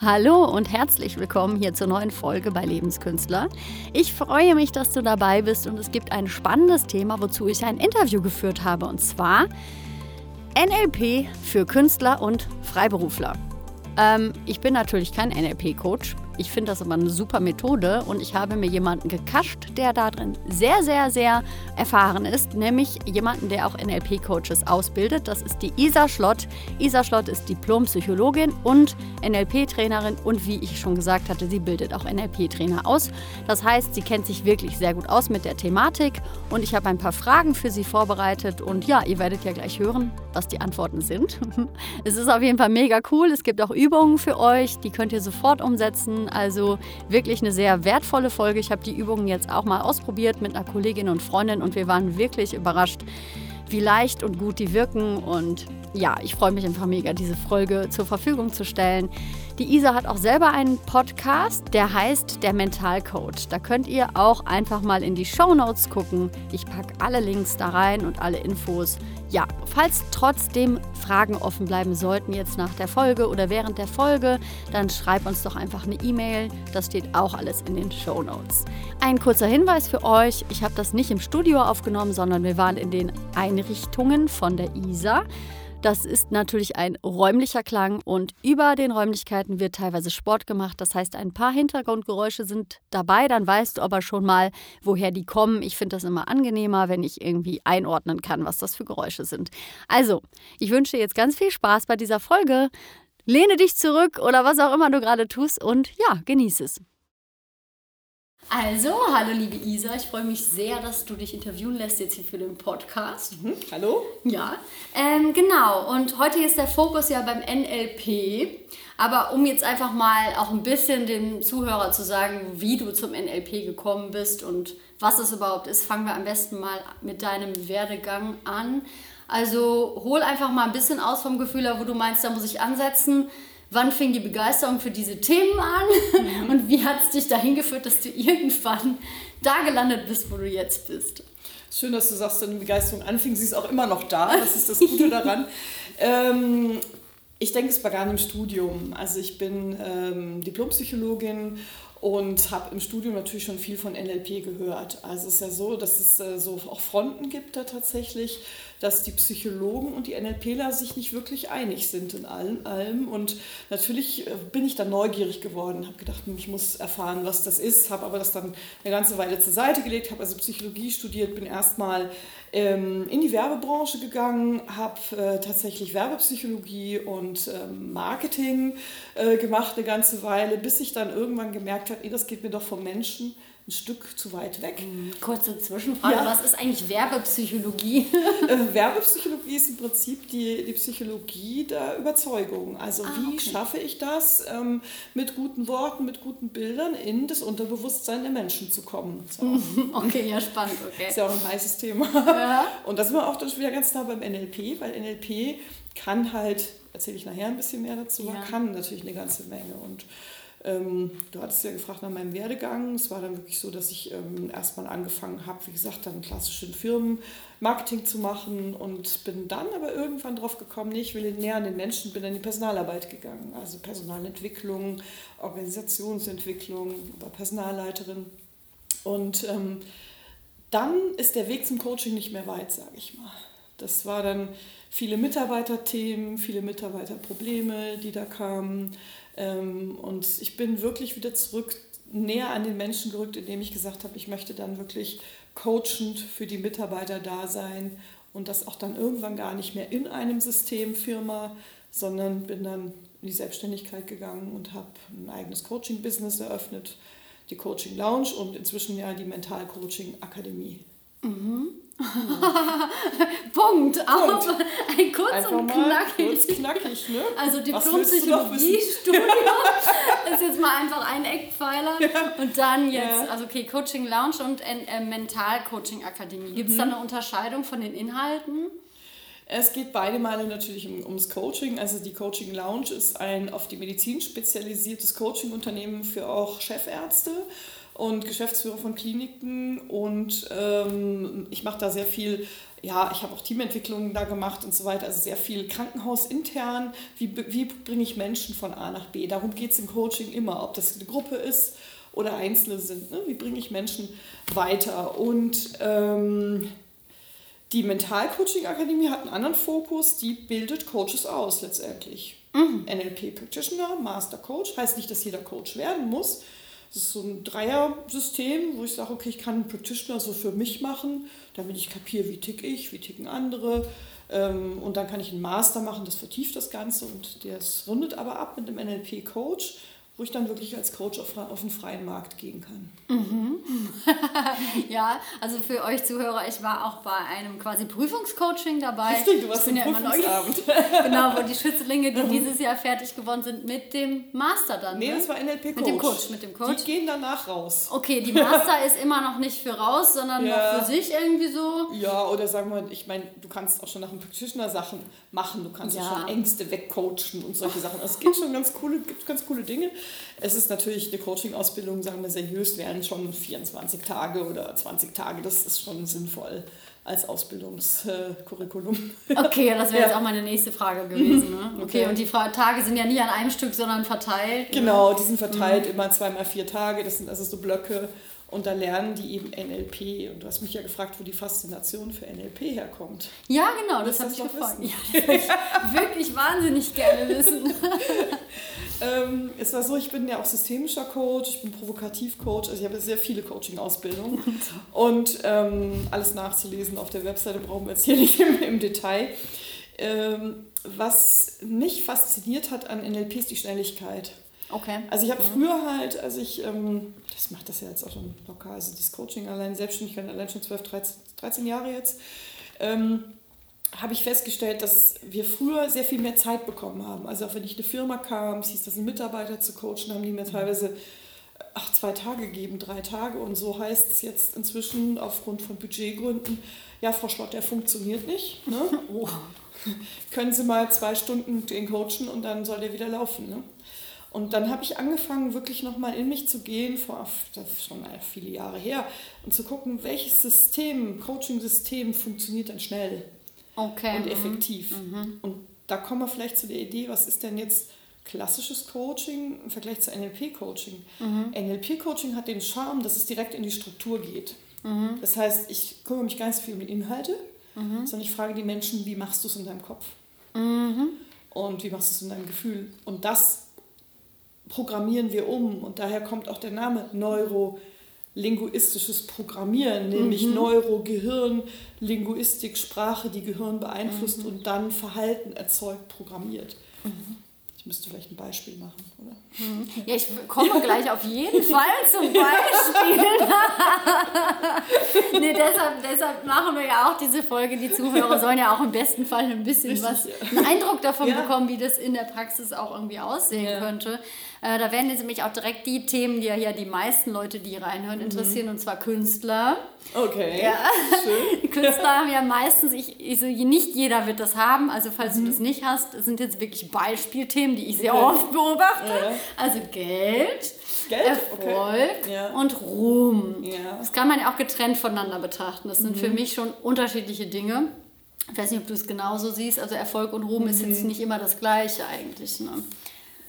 Hallo und herzlich willkommen hier zur neuen Folge bei Lebenskünstler. Ich freue mich, dass du dabei bist und es gibt ein spannendes Thema, wozu ich ein Interview geführt habe und zwar NLP für Künstler und Freiberufler. Ähm, ich bin natürlich kein NLP-Coach, ich finde das aber eine super Methode und ich habe mir jemanden gekascht, der darin sehr, sehr, sehr erfahren ist, nämlich jemanden, der auch NLP-Coaches ausbildet. Das ist die Isa Schlott. Isa Schlott ist Diplompsychologin und NLP-Trainerin und wie ich schon gesagt hatte, sie bildet auch NLP-Trainer aus. Das heißt, sie kennt sich wirklich sehr gut aus mit der Thematik und ich habe ein paar Fragen für sie vorbereitet und ja, ihr werdet ja gleich hören, was die Antworten sind. es ist auf jeden Fall mega cool. Es gibt auch Übungen für euch, die könnt ihr sofort umsetzen. Also wirklich eine sehr wertvolle Folge. Ich habe die Übungen jetzt auch mal ausprobiert mit einer Kollegin und Freundin und wir waren wirklich überrascht, wie leicht und gut die wirken. Und ja, ich freue mich einfach mega, diese Folge zur Verfügung zu stellen. Die Isa hat auch selber einen Podcast, der heißt Der Mentalcoach. Da könnt ihr auch einfach mal in die Show Notes gucken. Ich packe alle Links da rein und alle Infos. Ja, falls trotzdem Fragen offen bleiben sollten jetzt nach der Folge oder während der Folge, dann schreib uns doch einfach eine E-Mail. Das steht auch alles in den Show Notes. Ein kurzer Hinweis für euch: Ich habe das nicht im Studio aufgenommen, sondern wir waren in den Einrichtungen von der Isa. Das ist natürlich ein räumlicher Klang und über den Räumlichkeiten wird teilweise Sport gemacht. Das heißt, ein paar Hintergrundgeräusche sind dabei. Dann weißt du aber schon mal, woher die kommen. Ich finde das immer angenehmer, wenn ich irgendwie einordnen kann, was das für Geräusche sind. Also, ich wünsche dir jetzt ganz viel Spaß bei dieser Folge. Lehne dich zurück oder was auch immer du gerade tust und ja, genieße es. Also, hallo liebe Isa, ich freue mich sehr, dass du dich interviewen lässt jetzt hier für den Podcast. Mhm, hallo? Ja, ähm, genau. Und heute ist der Fokus ja beim NLP. Aber um jetzt einfach mal auch ein bisschen dem Zuhörer zu sagen, wie du zum NLP gekommen bist und was es überhaupt ist, fangen wir am besten mal mit deinem Werdegang an. Also hol einfach mal ein bisschen aus vom Gefühl, wo du meinst, da muss ich ansetzen wann fing die Begeisterung für diese Themen an mhm. und wie hat es dich dahin geführt, dass du irgendwann da gelandet bist, wo du jetzt bist? Schön, dass du sagst, deine Begeisterung anfing. Sie ist auch immer noch da. Das ist das Gute daran. ähm, ich denke, es begann im Studium. Also ich bin ähm, Diplompsychologin und habe im Studium natürlich schon viel von NLP gehört. Also es ist ja so, dass es äh, so auch Fronten gibt da tatsächlich dass die Psychologen und die NLPler sich nicht wirklich einig sind in allem. allem. Und natürlich äh, bin ich dann neugierig geworden, habe gedacht, ich muss erfahren, was das ist, habe aber das dann eine ganze Weile zur Seite gelegt, habe also Psychologie studiert, bin erstmal ähm, in die Werbebranche gegangen, habe äh, tatsächlich Werbepsychologie und ähm, Marketing äh, gemacht eine ganze Weile, bis ich dann irgendwann gemerkt habe, das geht mir doch vom Menschen ein Stück zu weit weg. Mhm. Kurze Zwischenfrage, ja. was ist eigentlich Werbepsychologie? Äh, Werbepsychologie ist im Prinzip die, die Psychologie der Überzeugung. Also ah, wie okay. schaffe ich das, ähm, mit guten Worten, mit guten Bildern in das Unterbewusstsein der Menschen zu kommen. So. okay, ja, spannend. Okay. Ist ja auch ein heißes Thema. Ja. Und das sind wir auch dann wieder ganz nah beim NLP, weil NLP kann halt, erzähle ich nachher ein bisschen mehr dazu, ja. kann natürlich eine ganze Menge. Und ähm, du hattest ja gefragt nach meinem Werdegang. Es war dann wirklich so, dass ich ähm, erstmal angefangen habe, wie gesagt, dann klassischen Firmen Marketing zu machen und bin dann aber irgendwann drauf gekommen, nee, ich will näher an den Menschen, bin in die Personalarbeit gegangen. Also Personalentwicklung, Organisationsentwicklung, war Personalleiterin. Und ähm, dann ist der Weg zum Coaching nicht mehr weit, sage ich mal. Das war dann viele Mitarbeiterthemen, viele Mitarbeiterprobleme, die da kamen. Ähm, und ich bin wirklich wieder zurück näher an den Menschen gerückt, indem ich gesagt habe, ich möchte dann wirklich coachend für die Mitarbeiter da sein und das auch dann irgendwann gar nicht mehr in einem System Firma, sondern bin dann in die Selbstständigkeit gegangen und habe ein eigenes Coaching-Business eröffnet, die Coaching Lounge und inzwischen ja die Mental Coaching Akademie. Mhm. Punkt. Auch ein kurz Einfach und knackig. Kurz knackig ne? Also Diplom-Psychologie-Studium ist jetzt mal einfach ein Eckpfeiler. Ja. Und dann jetzt, ja. also okay, Coaching Lounge und äh, Mental-Coaching-Akademie. Gibt es mhm. da eine Unterscheidung von den Inhalten? Es geht beide Male natürlich um, ums Coaching. Also die Coaching Lounge ist ein auf die Medizin spezialisiertes Coaching-Unternehmen für auch Chefärzte und Geschäftsführer von Kliniken und ähm, ich mache da sehr viel ja, ich habe auch Teamentwicklungen da gemacht und so weiter, also sehr viel krankenhausintern. Wie, wie bringe ich Menschen von A nach B? Darum geht es im Coaching immer, ob das eine Gruppe ist oder Einzelne sind. Ne? Wie bringe ich Menschen weiter? Und ähm, die Mental-Coaching-Akademie hat einen anderen Fokus, die bildet Coaches aus letztendlich. Mhm. NLP Practitioner, Master Coach, heißt nicht, dass jeder Coach werden muss. Das ist so ein Dreier-System, wo ich sage, okay, ich kann einen Practitioner so für mich machen, damit ich kapiere, wie tick ich, wie ticken andere. Ähm, und dann kann ich einen Master machen, das vertieft das Ganze und das rundet aber ab mit einem NLP-Coach wo ich dann wirklich als Coach auf, auf den freien Markt gehen kann. Mhm. ja, also für euch Zuhörer, ich war auch bei einem quasi Prüfungscoaching dabei. Richtig, du warst im ja Prüfungsabend. genau, wo die Schützlinge, die mhm. dieses Jahr fertig geworden sind, mit dem Master dann. Nee, ne? das war NLP-Coach. Mit dem Coach, mit dem Coach. Die gehen danach raus. Okay, die Master ist immer noch nicht für raus, sondern ja. noch für sich irgendwie so. Ja, oder sagen wir, ich meine, du kannst auch schon nach dem Practitioner Sachen machen, du kannst ja. schon Ängste wegcoachen und solche Sachen. Es gibt schon ganz coole, gibt ganz coole Dinge. Es ist natürlich eine Coaching-Ausbildung, sagen wir seriös, wären schon 24 Tage oder 20 Tage. Das ist schon sinnvoll als Ausbildungskurriculum. Okay, das wäre ja. jetzt auch meine nächste Frage gewesen. Ne? Okay, okay. und die Tage sind ja nicht an einem Stück, sondern verteilt. Genau, die sind verteilt mhm. immer zweimal vier Tage. Das sind also so Blöcke. Und da lernen die eben NLP. Und du hast mich ja gefragt, wo die Faszination für NLP herkommt. Ja, genau, das habe ich gefragt. Ja, das ich wirklich wahnsinnig gerne wissen. ähm, es war so, ich bin ja auch systemischer Coach, ich bin Provokativ-Coach, also ich habe sehr viele Coaching-Ausbildungen. Und ähm, alles nachzulesen auf der Webseite brauchen wir jetzt hier nicht im, im Detail. Ähm, was mich fasziniert hat an NLP ist die Schnelligkeit. Okay. Also ich habe mhm. früher halt, als ich, ähm, das macht das ja jetzt auch schon locker, also das Coaching allein, Selbstständigkeit allein schon 12, 13, 13 Jahre jetzt, ähm, habe ich festgestellt, dass wir früher sehr viel mehr Zeit bekommen haben. Also auch wenn ich eine Firma kam, es hieß das, einen Mitarbeiter zu coachen, haben die mir teilweise ach, zwei Tage gegeben, drei Tage. Und so heißt es jetzt inzwischen aufgrund von Budgetgründen, ja, Frau Schlott, der funktioniert nicht. Ne? Oh. Können Sie mal zwei Stunden den coachen und dann soll der wieder laufen. Ne? Und dann habe ich angefangen, wirklich nochmal in mich zu gehen, vor das ist schon viele Jahre her, und zu gucken, welches System, Coaching-System funktioniert dann schnell okay. und mhm. effektiv. Mhm. Und da kommen wir vielleicht zu der Idee, was ist denn jetzt klassisches Coaching im Vergleich zu NLP-Coaching? Mhm. NLP-Coaching hat den Charme, dass es direkt in die Struktur geht. Mhm. Das heißt, ich kümmere mich ganz viel um die Inhalte, mhm. sondern ich frage die Menschen, wie machst du es in deinem Kopf? Mhm. Und wie machst du es in deinem Gefühl? Und das programmieren wir um. Und daher kommt auch der Name neurolinguistisches Programmieren, nämlich mhm. Neuro, Gehirn, Linguistik, Sprache, die Gehirn beeinflusst mhm. und dann Verhalten erzeugt, programmiert. Mhm. Ich müsste vielleicht ein Beispiel machen, oder? Mhm. Ja, ich komme gleich auf jeden Fall zum Beispiel. nee, deshalb, deshalb machen wir ja auch diese Folge. Die Zuhörer sollen ja auch im besten Fall ein bisschen Richtig, was, einen Eindruck davon ja. bekommen, wie das in der Praxis auch irgendwie aussehen ja. könnte. Äh, da werden nämlich auch direkt die Themen, die ja hier die meisten Leute, die reinhören, mhm. interessieren, mhm. und zwar Künstler. Okay. Ja. Schön. Künstler haben ja meistens, ich, ich so, nicht jeder wird das haben, also falls mhm. du das nicht hast, sind jetzt wirklich Beispielthemen, die ich sehr oft beobachte. Ja. Also Geld. Geld? Erfolg okay. ja. und Ruhm. Ja. Das kann man ja auch getrennt voneinander betrachten. Das sind mhm. für mich schon unterschiedliche Dinge. Ich weiß nicht, ob du es genauso siehst. Also Erfolg und Ruhm mhm. ist jetzt nicht immer das Gleiche eigentlich. Ne?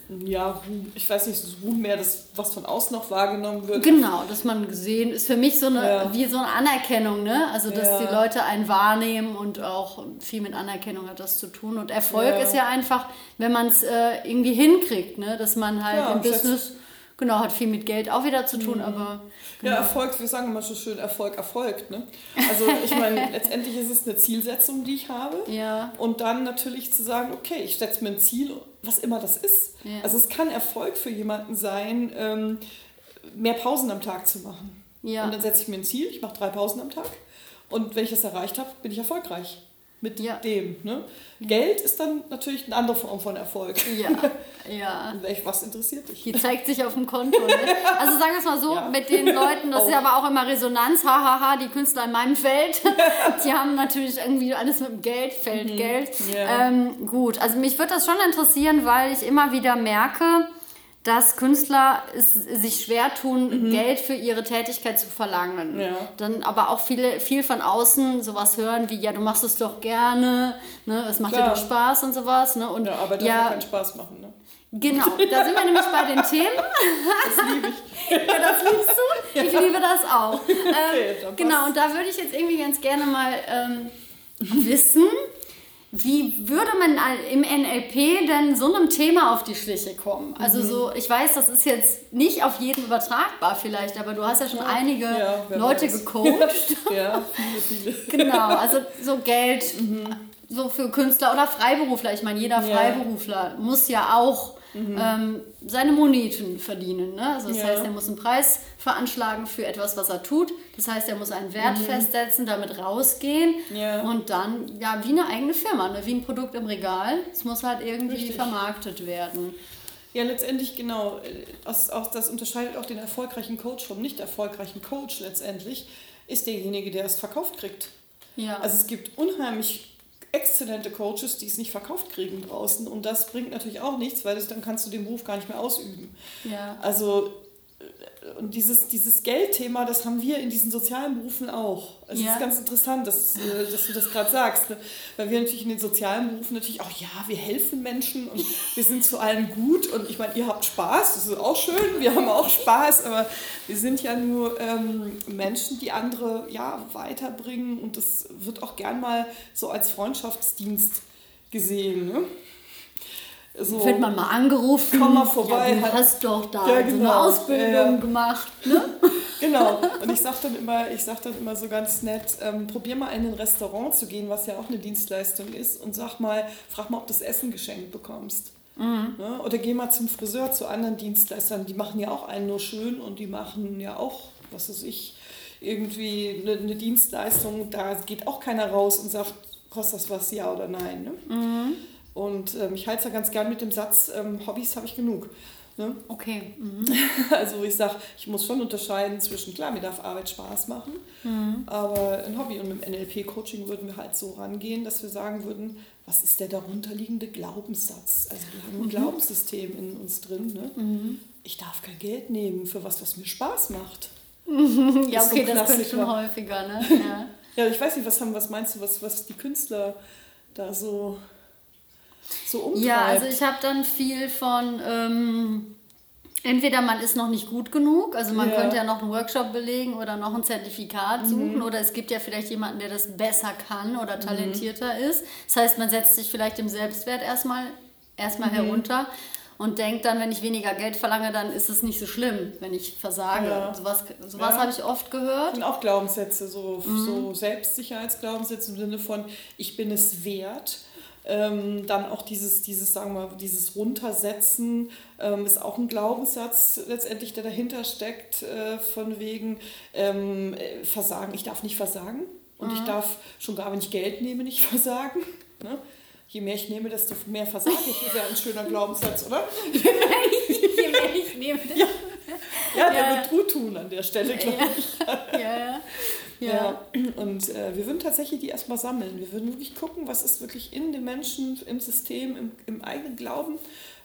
Ja, ich weiß nicht, Ruhm mehr das, was von außen noch wahrgenommen wird. Genau, dass man gesehen ist für mich so eine, ja. wie so eine Anerkennung, ne? Also dass ja. die Leute einen wahrnehmen und auch viel mit Anerkennung hat das zu tun. Und Erfolg ja. ist ja einfach, wenn man es äh, irgendwie hinkriegt, ne? Dass man halt im Business Genau, hat viel mit Geld auch wieder zu tun, mhm. aber. Genau. Ja, Erfolg, wir sagen immer so schön, Erfolg erfolgt. Ne? Also ich meine, letztendlich ist es eine Zielsetzung, die ich habe. Ja. Und dann natürlich zu sagen, okay, ich setze mir ein Ziel, was immer das ist. Ja. Also es kann Erfolg für jemanden sein, ähm, mehr Pausen am Tag zu machen. Ja. Und dann setze ich mir ein Ziel, ich mache drei Pausen am Tag. Und wenn ich das erreicht habe, bin ich erfolgreich mit ja. dem. Ne? Geld ist dann natürlich eine andere Form von Erfolg. Ja, ja. Was interessiert dich? Die zeigt sich auf dem Konto. Ne? Also sagen wir es mal so, ja. mit den Leuten, das ist ja aber auch immer Resonanz, hahaha, ha, ha, die Künstler in meinem Feld, die haben natürlich irgendwie alles mit dem Geld, Feld, mhm. Geld. Yeah. Ähm, gut, also mich würde das schon interessieren, weil ich immer wieder merke, dass Künstler es, sich schwer tun, mhm. Geld für ihre Tätigkeit zu verlangen. Ja. Dann aber auch viele, viel von außen sowas hören wie, ja, du machst es doch gerne, ne, es macht Klar. dir doch Spaß und sowas. Ne? Und, ja, aber das ja, keinen Spaß machen. Ne? Genau, da sind wir nämlich bei den Themen. Das liebe ich. ja, das liebst du? Ich liebe das auch. Okay, ähm, genau, und da würde ich jetzt irgendwie ganz gerne mal ähm, wissen, wie würde man im NLP denn so einem Thema auf die Schliche kommen? Also mhm. so, ich weiß, das ist jetzt nicht auf jeden übertragbar vielleicht, aber du hast ja schon ja, einige ja, Leute weiß. gecoacht. ja, viele, viele. Genau, also so Geld, mhm. so für Künstler oder Freiberufler. Ich meine, jeder Freiberufler muss ja auch mhm. ähm, seine Moneten verdienen. Ne? Also das ja. heißt, er muss einen Preis veranschlagen für etwas, was er tut. Das heißt, er muss einen Wert mhm. festsetzen, damit rausgehen ja. und dann, ja, wie eine eigene Firma, ne? wie ein Produkt im Regal. Es muss halt irgendwie Richtig. vermarktet werden. Ja, letztendlich genau. Das, das unterscheidet auch den erfolgreichen Coach vom nicht erfolgreichen Coach letztendlich, ist derjenige, der es verkauft kriegt. Ja. Also es gibt unheimlich exzellente Coaches, die es nicht verkauft kriegen draußen. Und das bringt natürlich auch nichts, weil das, dann kannst du den Beruf gar nicht mehr ausüben. Ja. Also und dieses, dieses Geldthema, das haben wir in diesen sozialen Berufen auch. Also ja. Es ist ganz interessant, dass, äh, dass du das gerade sagst. Ne? Weil wir natürlich in den sozialen Berufen natürlich auch, ja, wir helfen Menschen und wir sind zu allen gut. Und ich meine, ihr habt Spaß, das ist auch schön, wir haben auch Spaß, aber wir sind ja nur ähm, Menschen, die andere ja, weiterbringen. Und das wird auch gern mal so als Freundschaftsdienst gesehen. Ne? So, wird man mal angerufen. Komm mal vorbei. Ja, du hast doch da ja, genau. so eine genau. Ausbildung ja. gemacht. Ne? genau. Und ich sage dann, immer, sag dann immer so ganz nett, ähm, probier mal in ein Restaurant zu gehen, was ja auch eine Dienstleistung ist, und sag mal, frag mal, ob du das Essen geschenkt bekommst. Mhm. Ne? Oder geh mal zum Friseur, zu anderen Dienstleistern. Die machen ja auch einen nur schön und die machen ja auch, was weiß ich, irgendwie eine, eine Dienstleistung. Da geht auch keiner raus und sagt, kostet das was, ja oder nein. Ne? Mhm. Und ähm, ich halte es ja ganz gern mit dem Satz, ähm, Hobbys habe ich genug. Ne? Okay. Mhm. Also ich sage, ich muss schon unterscheiden zwischen, klar, mir darf Arbeit Spaß machen, mhm. aber ein Hobby und mit dem NLP-Coaching würden wir halt so rangehen, dass wir sagen würden, was ist der darunterliegende Glaubenssatz? Also wir haben ein mhm. Glaubenssystem in uns drin. Ne? Mhm. Ich darf kein Geld nehmen für was, was mir Spaß macht. ja, okay, so das kommt schon häufiger, ne? Ja. ja, ich weiß nicht, was haben, was meinst du, was, was die Künstler da so so umtreibt. Ja, also ich habe dann viel von, ähm, entweder man ist noch nicht gut genug, also man ja. könnte ja noch einen Workshop belegen oder noch ein Zertifikat mhm. suchen mhm. oder es gibt ja vielleicht jemanden, der das besser kann oder mhm. talentierter mhm. ist. Das heißt, man setzt sich vielleicht im Selbstwert erstmal, erstmal mhm. herunter und denkt dann, wenn ich weniger Geld verlange, dann ist es nicht so schlimm, wenn ich versage. Ja. Sowas, sowas ja. habe ich oft gehört. Und auch Glaubenssätze, so, mhm. so Selbstsicherheitsglaubenssätze im Sinne von, ich bin es wert ähm, dann auch dieses, dieses, sagen wir, dieses Runtersetzen ähm, ist auch ein Glaubenssatz letztendlich, der dahinter steckt, äh, von wegen ähm, äh, Versagen. Ich darf nicht versagen und mhm. ich darf schon gar, wenn ich Geld nehme, nicht versagen. Ne? Je mehr ich nehme, desto mehr versage ich. Das ist ja ein schöner Glaubenssatz, oder? Je mehr ich, je mehr ich nehme, desto ja. Ja, der ja. wird gut tun an der Stelle, glaube ich. Ja, ja. Ja. Und äh, wir würden tatsächlich die erstmal sammeln. Wir würden wirklich gucken, was ist wirklich in den Menschen, im System, im, im eigenen Glauben.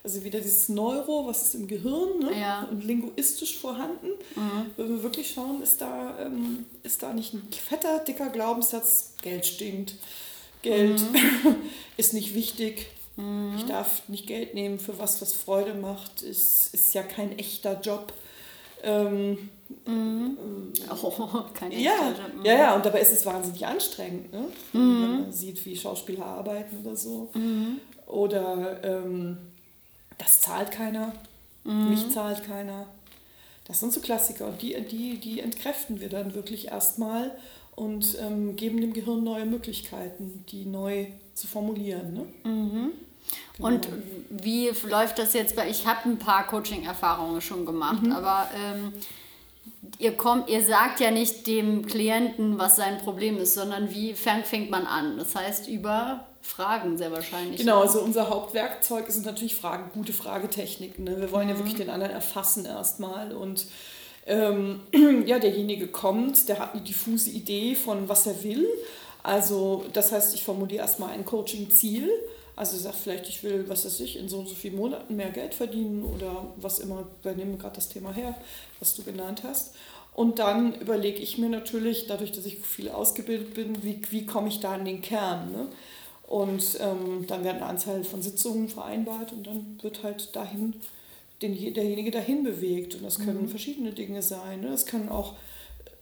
Also wieder dieses Neuro, was ist im Gehirn ne? ja. und linguistisch vorhanden. Mhm. Wenn wir wirklich schauen, ist da, ähm, ist da nicht ein fetter, dicker Glaubenssatz, Geld stinkt, Geld mhm. ist nicht wichtig, mhm. ich darf nicht Geld nehmen für was, was Freude macht, ist, ist ja kein echter Job. Ähm, mhm. oh, keine ja, ja, ja, und dabei ist es wahnsinnig anstrengend, ne? Mhm. wenn man sieht, wie Schauspieler arbeiten oder so. Mhm. Oder ähm, das zahlt keiner, mhm. mich zahlt keiner. Das sind so Klassiker und die, die, die entkräften wir dann wirklich erstmal und ähm, geben dem Gehirn neue Möglichkeiten, die neu zu formulieren. Ne? Mhm. Genau. Und wie läuft das jetzt bei, ich habe ein paar Coaching-Erfahrungen schon gemacht, mhm. aber ähm, ihr kommt, ihr sagt ja nicht dem Klienten, was sein Problem ist, sondern wie fängt, fängt man an? Das heißt über Fragen sehr wahrscheinlich. Genau, also unser Hauptwerkzeug sind natürlich Fragen, gute Fragetechniken. Ne? Wir wollen mhm. ja wirklich den anderen erfassen erstmal und ähm, ja, derjenige kommt, der hat eine diffuse Idee von was er will. Also das heißt, ich formuliere erstmal ein Coaching-Ziel Also sagt vielleicht, ich will, was weiß ich, in so und so vielen Monaten mehr Geld verdienen oder was immer, wir nehmen gerade das Thema her, was du genannt hast. Und dann überlege ich mir natürlich, dadurch, dass ich viel ausgebildet bin, wie, wie komme ich da an den Kern. Ne? Und ähm, dann werden eine Anzahl von Sitzungen vereinbart und dann wird halt dahin, den, derjenige dahin bewegt. Und das können mhm. verschiedene Dinge sein. Ne? Es können auch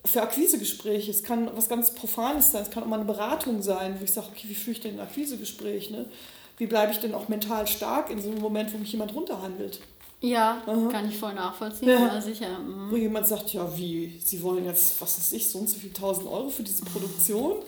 für Akquisegespräche, es kann was ganz Profanes sein, es kann auch mal eine Beratung sein, wo ich sage, okay, wie führe ich denn ein Akquisegespräch? Ne? Wie bleibe ich denn auch mental stark in so einem Moment, wo mich jemand runterhandelt? Ja, Aha. kann ich voll nachvollziehen, ja. sicher. Mhm. Wo jemand sagt, ja, wie, Sie wollen jetzt, was weiß ich, so und so viel tausend Euro für diese Produktion.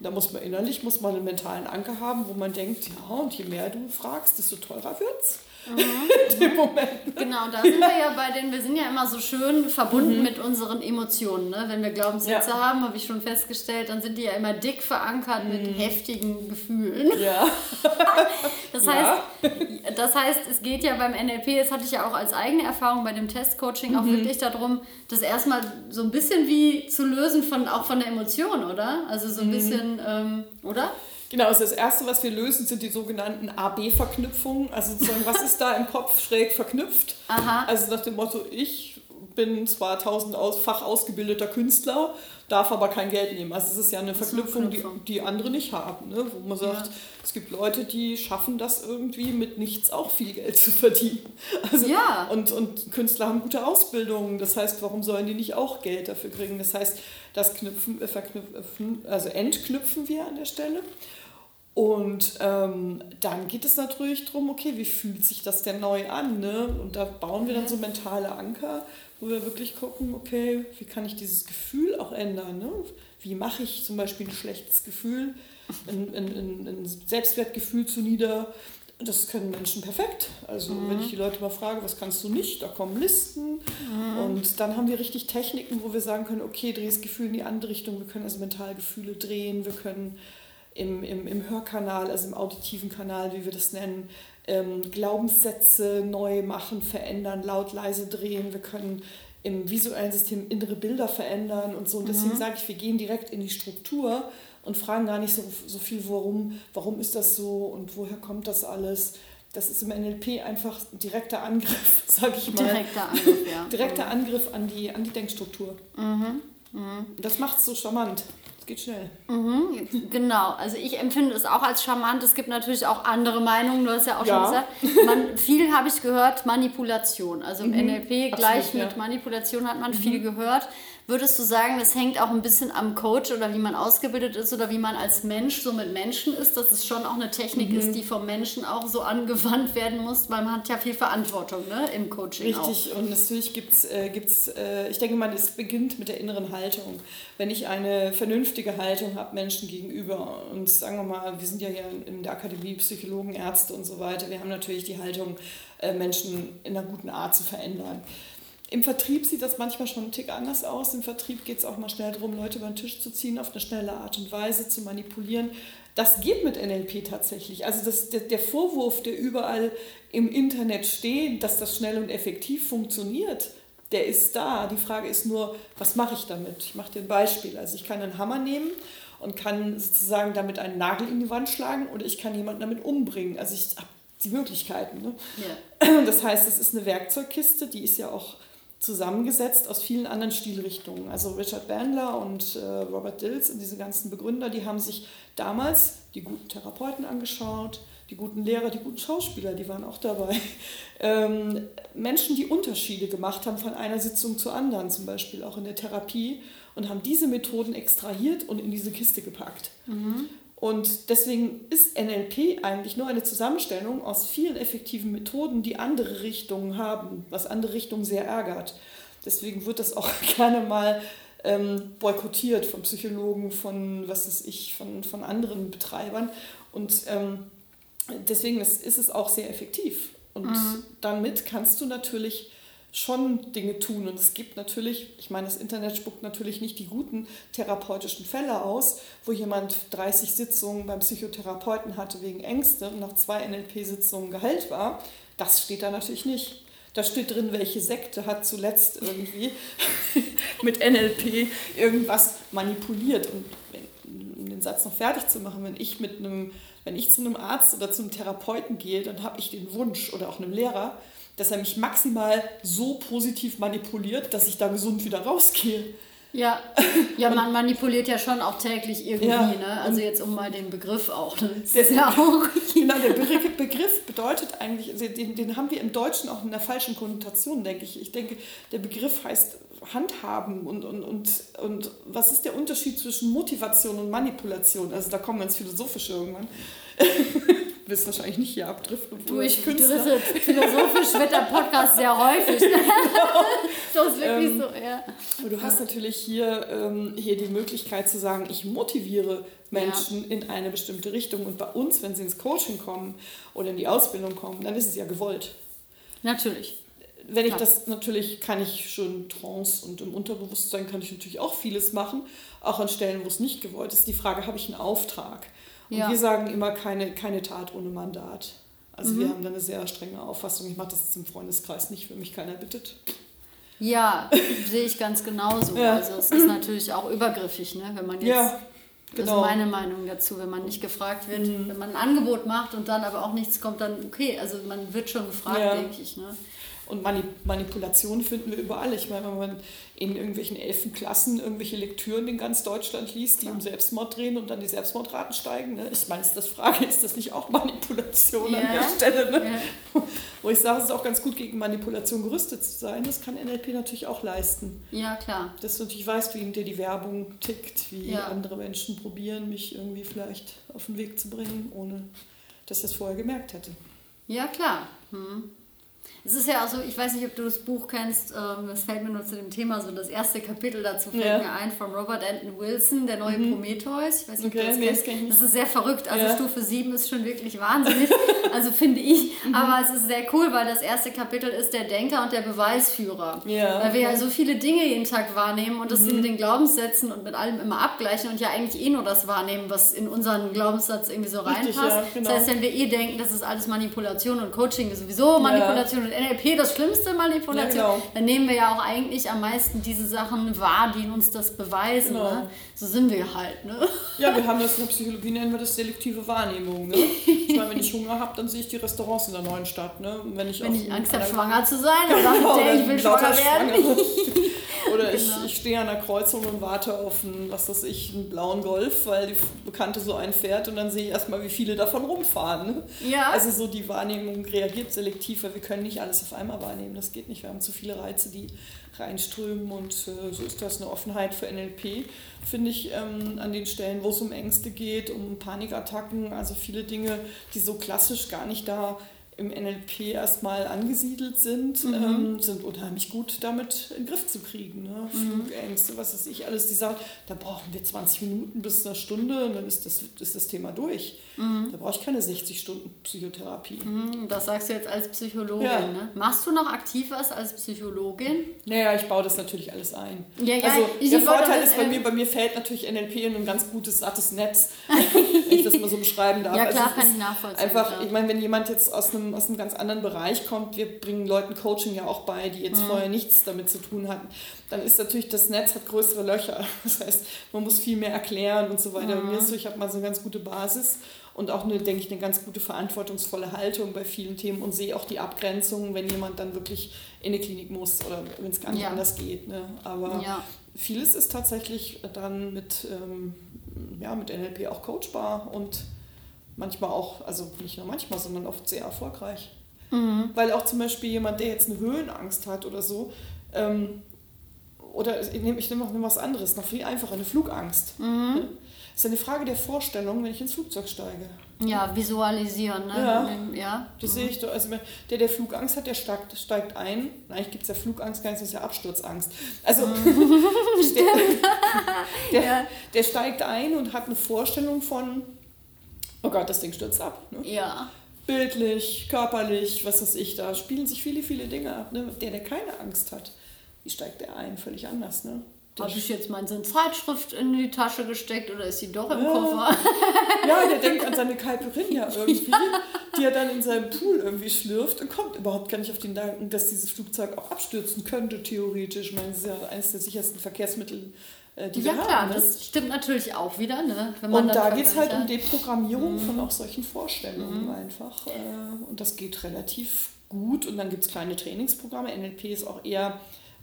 Da muss man innerlich, muss man einen mentalen Anker haben, wo man denkt, ja, und je mehr du fragst, desto teurer wird's. Mhm. in Moment. Genau, da sind wir ja bei den, wir sind ja immer so schön verbunden mhm. mit unseren Emotionen. Ne? Wenn wir Glaubenssätze ja. haben, habe ich schon festgestellt, dann sind die ja immer dick verankert mhm. mit heftigen Gefühlen. Ja. das, heißt, ja. das heißt, es geht ja beim NLP, das hatte ich ja auch als eigene Erfahrung bei dem Testcoaching, auch mhm. wirklich darum, das erstmal so ein bisschen wie zu lösen von auch von der Emotion, oder? Also so ein mhm. bisschen, ähm, oder? Genau, also das Erste, was wir lösen, sind die sogenannten AB-Verknüpfungen. Also sozusagen, was ist da im Kopf schräg verknüpft? Aha. Also nach dem Motto, ich bin zwar tausendfach ausgebildeter Künstler, darf aber kein Geld nehmen. Also es ist ja eine Verknüpfung, die, die andere nicht haben. Ne? Wo man sagt, ja. es gibt Leute, die schaffen das irgendwie mit nichts auch viel Geld zu verdienen. Also, ja. und, und Künstler haben gute Ausbildungen. Das heißt, warum sollen die nicht auch Geld dafür kriegen? Das heißt, das knüpfen, äh, verknüpfen, also entknüpfen wir an der Stelle. Und ähm, dann geht es natürlich darum, okay, wie fühlt sich das denn neu an? Ne? Und da bauen wir dann so mentale Anker, wo wir wirklich gucken, okay, wie kann ich dieses Gefühl auch ändern? Ne? Wie mache ich zum Beispiel ein schlechtes Gefühl, ein, ein, ein, Selbstwertgefühl zu nieder? Das können Menschen perfekt. Also mhm. wenn ich die Leute mal frage, was kannst du nicht, da kommen Listen. Mhm. Und dann haben wir richtig Techniken, wo wir sagen können, okay, dreh das Gefühl in die andere Richtung. Wir können also mental Gefühle drehen, wir können im, im, im Hörkanal, also im auditiven Kanal, wie wir das nennen, ähm, Glaubenssätze neu machen, verändern, laut, leise drehen. Wir können im visuellen System innere Bilder verändern und so. Und deswegen mhm. sage ich, wir gehen direkt in die Struktur und fragen gar nicht so, so viel, warum, warum ist das so und woher kommt das alles. Das ist im NLP einfach ein direkter Angriff, sage ich mal. Direkter Angriff, ja. direkter mhm. Angriff an die, an die Denkstruktur. Mhm. Mhm. Das macht es so charmant geht schnell. Mhm, genau, also ich empfinde es auch als charmant. Es gibt natürlich auch andere Meinungen, du hast ja auch ja. schon gesagt. Man, viel habe ich gehört, Manipulation. Also im mhm, NLP gleich mit ja. Manipulation hat man mhm. viel gehört. Würdest du sagen, das hängt auch ein bisschen am Coach oder wie man ausgebildet ist oder wie man als Mensch so mit Menschen ist, dass es schon auch eine Technik mhm. ist, die vom Menschen auch so angewandt werden muss, weil man hat ja viel Verantwortung ne, im Coaching Richtig, auch. und natürlich gibt es, äh, gibt's, äh, ich denke mal, es beginnt mit der inneren Haltung. Wenn ich eine vernünftige Haltung habe Menschen gegenüber und sagen wir mal, wir sind ja hier in der Akademie Psychologen, Ärzte und so weiter, wir haben natürlich die Haltung, äh, Menschen in einer guten Art zu verändern. Im Vertrieb sieht das manchmal schon einen Tick anders aus. Im Vertrieb geht es auch mal schnell darum, Leute über den Tisch zu ziehen, auf eine schnelle Art und Weise zu manipulieren. Das geht mit NLP tatsächlich. Also das, der, der Vorwurf, der überall im Internet steht, dass das schnell und effektiv funktioniert, der ist da. Die Frage ist nur, was mache ich damit? Ich mache dir ein Beispiel. Also ich kann einen Hammer nehmen und kann sozusagen damit einen Nagel in die Wand schlagen oder ich kann jemanden damit umbringen. Also ich habe die Möglichkeiten. Ne? Ja. Das heißt, es ist eine Werkzeugkiste, die ist ja auch zusammengesetzt aus vielen anderen Stilrichtungen. Also Richard Bandler und äh, Robert Dills und diese ganzen Begründer, die haben sich damals die guten Therapeuten angeschaut, die guten Lehrer, die guten Schauspieler, die waren auch dabei. Ähm, Menschen, die Unterschiede gemacht haben von einer Sitzung zur anderen, zum Beispiel auch in der Therapie, und haben diese Methoden extrahiert und in diese Kiste gepackt. Mhm. Und deswegen ist NLP eigentlich nur eine Zusammenstellung aus vielen effektiven Methoden, die andere Richtungen haben, was andere Richtungen sehr ärgert. Deswegen wird das auch gerne mal ähm, boykottiert von Psychologen, von was weiß ich, von, von anderen Betreibern. Und ähm, deswegen ist, ist es auch sehr effektiv. Und mhm. damit kannst du natürlich schon Dinge tun. Und es gibt natürlich, ich meine, das Internet spuckt natürlich nicht die guten therapeutischen Fälle aus, wo jemand 30 Sitzungen beim Psychotherapeuten hatte wegen Ängste und nach zwei NLP-Sitzungen geheilt war. Das steht da natürlich nicht. Da steht drin, welche Sekte hat zuletzt irgendwie mit NLP irgendwas manipuliert. Und den Satz noch fertig zu machen, wenn ich mit einem, wenn ich zu einem Arzt oder zu einem Therapeuten gehe, dann habe ich den Wunsch oder auch einem Lehrer, dass er mich maximal so positiv manipuliert, dass ich da gesund wieder rausgehe. Ja, ja man manipuliert ja schon auch täglich irgendwie, ja. ne? Also jetzt um mal den Begriff auch. Ne? Das ist ja auch genau, der Begriff bedeutet eigentlich, also den, den haben wir im Deutschen auch in der falschen Konnotation, denke ich. Ich denke, der Begriff heißt handhaben und, und, und, und was ist der Unterschied zwischen Motivation und Manipulation? Also da kommen wir ins Philosophische irgendwann. Du wirst wahrscheinlich nicht hier abdriften. Du, ich Künstler. philosophisch wird der Podcast sehr häufig. das ist wirklich ähm, so, ja. Aber du hast natürlich hier, ähm, hier die Möglichkeit zu sagen, ich motiviere Menschen ja. in eine bestimmte Richtung. Und bei uns, wenn sie ins Coaching kommen oder in die Ausbildung kommen, dann ist es ja gewollt. Natürlich wenn ich das natürlich, kann ich schon Trance und im Unterbewusstsein kann ich natürlich auch vieles machen, auch an Stellen, wo es nicht gewollt ist. Die Frage, habe ich einen Auftrag? Und ja. wir sagen immer keine, keine Tat ohne Mandat. Also mhm. wir haben da eine sehr strenge Auffassung. Ich mache das jetzt im Freundeskreis nicht, wenn mich keiner bittet. Ja, sehe ich ganz genauso. Ja. Also es ist natürlich auch übergriffig, ne? wenn man jetzt ja. Genau. Das ist meine Meinung dazu, wenn man nicht gefragt wird, mhm. wenn man ein Angebot macht und dann aber auch nichts kommt, dann okay, also man wird schon gefragt, ja. denke ich. Ne? Und Manipulation finden wir überall. Ich meine, wenn man in irgendwelchen Elfenklassen irgendwelche Lektüren in ganz Deutschland liest, die um Selbstmord drehen und dann die Selbstmordraten steigen. Ne? Ich meine, ist das Frage, ist das nicht auch Manipulation ja. an der Stelle? Ne? Ja. Wo ich sage, es ist auch ganz gut, gegen Manipulation gerüstet zu sein. Das kann NLP natürlich auch leisten. Ja, klar. Dass du natürlich weißt, wie dir die Werbung tickt, wie ja. andere Menschen probieren, mich irgendwie vielleicht auf den Weg zu bringen, ohne dass ich das vorher gemerkt hätte. Ja, klar. Hm. Es ist ja auch so, ich weiß nicht, ob du das Buch kennst, ähm, das fällt mir nur zu dem Thema so, das erste Kapitel dazu fällt ja. mir ein, von Robert Anton Wilson, der neue mhm. Prometheus. Ich weiß nicht, okay, ob du das nee, kennst. Das, das ist sehr verrückt, also ja. Stufe 7 ist schon wirklich wahnsinnig, also finde ich. Mhm. Aber es ist sehr cool, weil das erste Kapitel ist der Denker und der Beweisführer. Ja, weil wir ja so viele Dinge jeden Tag wahrnehmen und das mhm. mit den Glaubenssätzen und mit allem immer abgleichen und ja eigentlich eh nur das wahrnehmen, was in unseren Glaubenssatz irgendwie so reinpasst. Richtig, ja, genau. Das heißt, wenn wir eh denken, das ist alles Manipulation und Coaching ist sowieso Manipulation und NLP das schlimmste Manipulation, ja, genau. dann nehmen wir ja auch eigentlich am meisten diese Sachen wahr, die uns das beweisen. Genau. Ne? So sind wir halt. Ne? Ja, wir haben das in der Psychologie, nennen wir das selektive Wahrnehmung. Ne? Ich meine, wenn ich Hunger habe, dann sehe ich die Restaurants in der neuen Stadt. Ne? Und wenn ich, wenn ich Angst habe, schwanger zu sein oder, oder ich will schwanger werden. oder ich, genau. ich stehe an der Kreuzung und warte auf einen, was weiß ich, einen blauen Golf, weil die Bekannte so einfährt und dann sehe ich erstmal, wie viele davon rumfahren. Ne? Ja. Also so die Wahrnehmung reagiert selektiv, weil wir können nicht alles auf einmal wahrnehmen. Das geht nicht. Wir haben zu viele Reize, die reinströmen und äh, so ist das eine Offenheit für NLP, finde ich, ähm, an den Stellen, wo es um Ängste geht, um Panikattacken, also viele Dinge, die so klassisch gar nicht da im NLP erstmal angesiedelt sind, mhm. ähm, sind unheimlich gut damit in den Griff zu kriegen. Ne? Mhm. Flugängste, was weiß ich, alles, die sagen, da brauchen wir 20 Minuten bis eine Stunde und dann ist das, ist das Thema durch. Mhm. Da brauche ich keine 60 Stunden Psychotherapie. Mhm, das sagst du jetzt als Psychologin. Ja. Ne? Machst du noch aktiv was als Psychologin? Naja, ich baue das natürlich alles ein. Ja, ja, also der Vorteil ist bei mir, bei mir fällt natürlich NLP in ein ganz gutes, sattes Netz, wenn ich das mal so beschreiben darf. Ja, klar, also kann ich nachvollziehen. Einfach, ich meine, wenn jemand jetzt aus einem aus einem ganz anderen Bereich kommt, wir bringen Leuten Coaching ja auch bei, die jetzt mhm. vorher nichts damit zu tun hatten, dann ist natürlich das Netz hat größere Löcher. Das heißt, man muss viel mehr erklären und so weiter. Mhm. Bei mir ist so, ich habe mal so eine ganz gute Basis und auch eine, denke ich, eine ganz gute verantwortungsvolle Haltung bei vielen Themen und sehe auch die Abgrenzungen, wenn jemand dann wirklich in eine Klinik muss oder wenn es gar nicht ja. anders geht. Ne? Aber ja. vieles ist tatsächlich dann mit, ähm, ja, mit NLP auch coachbar und manchmal auch, also nicht nur manchmal, sondern oft sehr erfolgreich. Mhm. Weil auch zum Beispiel jemand, der jetzt eine Höhenangst hat oder so, ähm, oder ich nehme, ich nehme noch was anderes, noch viel einfacher, eine Flugangst. Mhm. Ne? ist eine Frage der Vorstellung, wenn ich ins Flugzeug steige. Ja, visualisieren. Ne? Ja, ja. das mhm. sehe ich doch. Also der, der Flugangst hat, der steigt, steigt ein. Eigentlich gibt es ja Flugangst, gar nicht, das ist ja Absturzangst. Also mhm. der, der, ja. der steigt ein und hat eine Vorstellung von, oh Gott, das Ding stürzt ab. Ne? Ja. Bildlich, körperlich, was weiß ich, da spielen sich viele, viele Dinge ab. Ne? Der, der keine Angst hat, wie steigt der ein? Völlig anders. Ne? Habe ich jetzt mal so eine Zeitschrift in die Tasche gesteckt oder ist sie doch im ja. Koffer? Ja, der denkt an seine Caipirinha irgendwie, die er dann in seinem Pool irgendwie schlürft und kommt überhaupt gar nicht auf den Gedanken, dass dieses Flugzeug auch abstürzen könnte, theoretisch. Ich meine, es ist ja eines der sichersten Verkehrsmittel die ja, wir klar, haben. Ne? das stimmt natürlich auch wieder. Ne? und da geht es halt um Deprogrammierung mhm. von auch solchen Vorstellungen mhm. einfach. Äh, und das geht relativ gut. Und dann gibt es kleine Trainingsprogramme. NLP ist auch eher